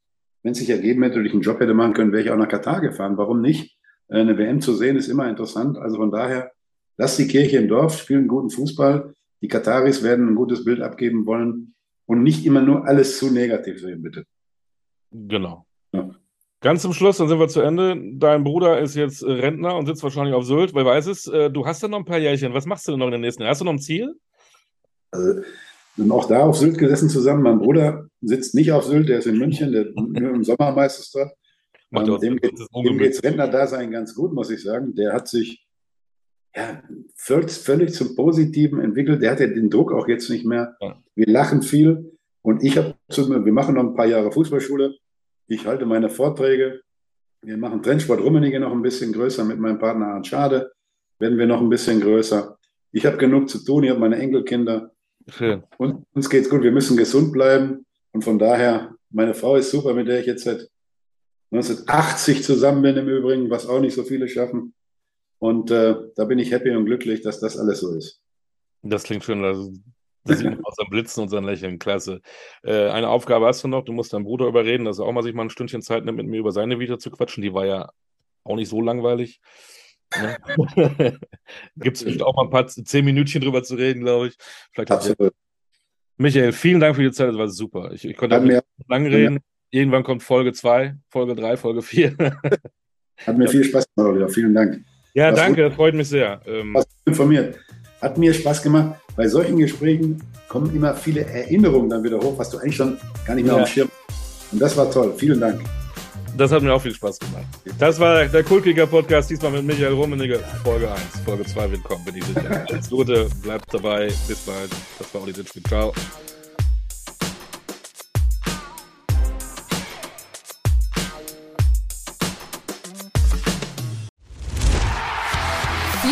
wenn es sich ergeben hätte und ich einen Job hätte machen können, wäre ich auch nach Katar gefahren. Warum nicht? Äh, eine WM zu sehen ist immer interessant. Also von daher, lass die Kirche im Dorf, spielen guten Fußball. Die Kataris werden ein gutes Bild abgeben wollen und nicht immer nur alles zu negativ sehen, bitte. Genau. Ja. Ganz zum Schluss, dann sind wir zu Ende. Dein Bruder ist jetzt äh, Rentner und sitzt wahrscheinlich auf Sylt. Wer weiß es? Du hast ja noch ein paar Jährchen. Was machst du denn noch in den nächsten Jahren? Hast du noch ein Ziel? Also, sind auch da auf Sylt gesessen zusammen. Mein Bruder sitzt nicht auf Sylt, der ist in München, der nur im Sommer meistens dort. Ähm, dem, geht, dem geht's Rentner-Dasein ganz gut, muss ich sagen. Der hat sich ja, völlig zum Positiven entwickelt. Der hat ja den Druck auch jetzt nicht mehr. Ja. Wir lachen viel. Und ich habe, wir machen noch ein paar Jahre Fußballschule. Ich halte meine Vorträge. Wir machen Trendsport Rummenigge noch ein bisschen größer mit meinem Partner Arndt Schade. Werden wir noch ein bisschen größer. Ich habe genug zu tun. Ich habe meine Enkelkinder. Schön. Und uns geht's gut. Wir müssen gesund bleiben. Und von daher, meine Frau ist super, mit der ich jetzt seit 1980 zusammen bin im Übrigen, was auch nicht so viele schaffen. Und äh, da bin ich happy und glücklich, dass das alles so ist. Das klingt schön. Also, das sieht man aus seinem Blitzen und seinem Lächeln. Klasse. Äh, eine Aufgabe hast du noch. Du musst deinen Bruder überreden, dass er auch mal sich mal ein Stündchen Zeit nimmt, mit mir über seine Vita zu quatschen. Die war ja auch nicht so langweilig. Ne? Gibt es bestimmt auch mal ein paar zehn Minütchen drüber zu reden, glaube ich. Vielleicht Absolut. Michael, vielen Dank für die Zeit, das war super. Ich, ich konnte mir lange reden. Ja. Irgendwann kommt Folge 2, Folge 3, Folge 4. Hat mir ja. viel Spaß gemacht, Oliver. Vielen Dank. Ja, Was danke, freut mich sehr. Ähm, informiert. Hat mir Spaß gemacht. Bei solchen Gesprächen kommen immer viele Erinnerungen dann wieder hoch, was du eigentlich schon gar nicht mehr ja. auf dem Schirm hast. Und das war toll. Vielen Dank. Das hat mir auch viel Spaß gemacht. Das war der Kultkicker Podcast, diesmal mit Michael Rummenigge, Folge 1. Folge 2 wird kommen, bin ich sicher. Alles Gute, bleibt dabei. Bis bald. Das war Olli Ditschke. Ciao.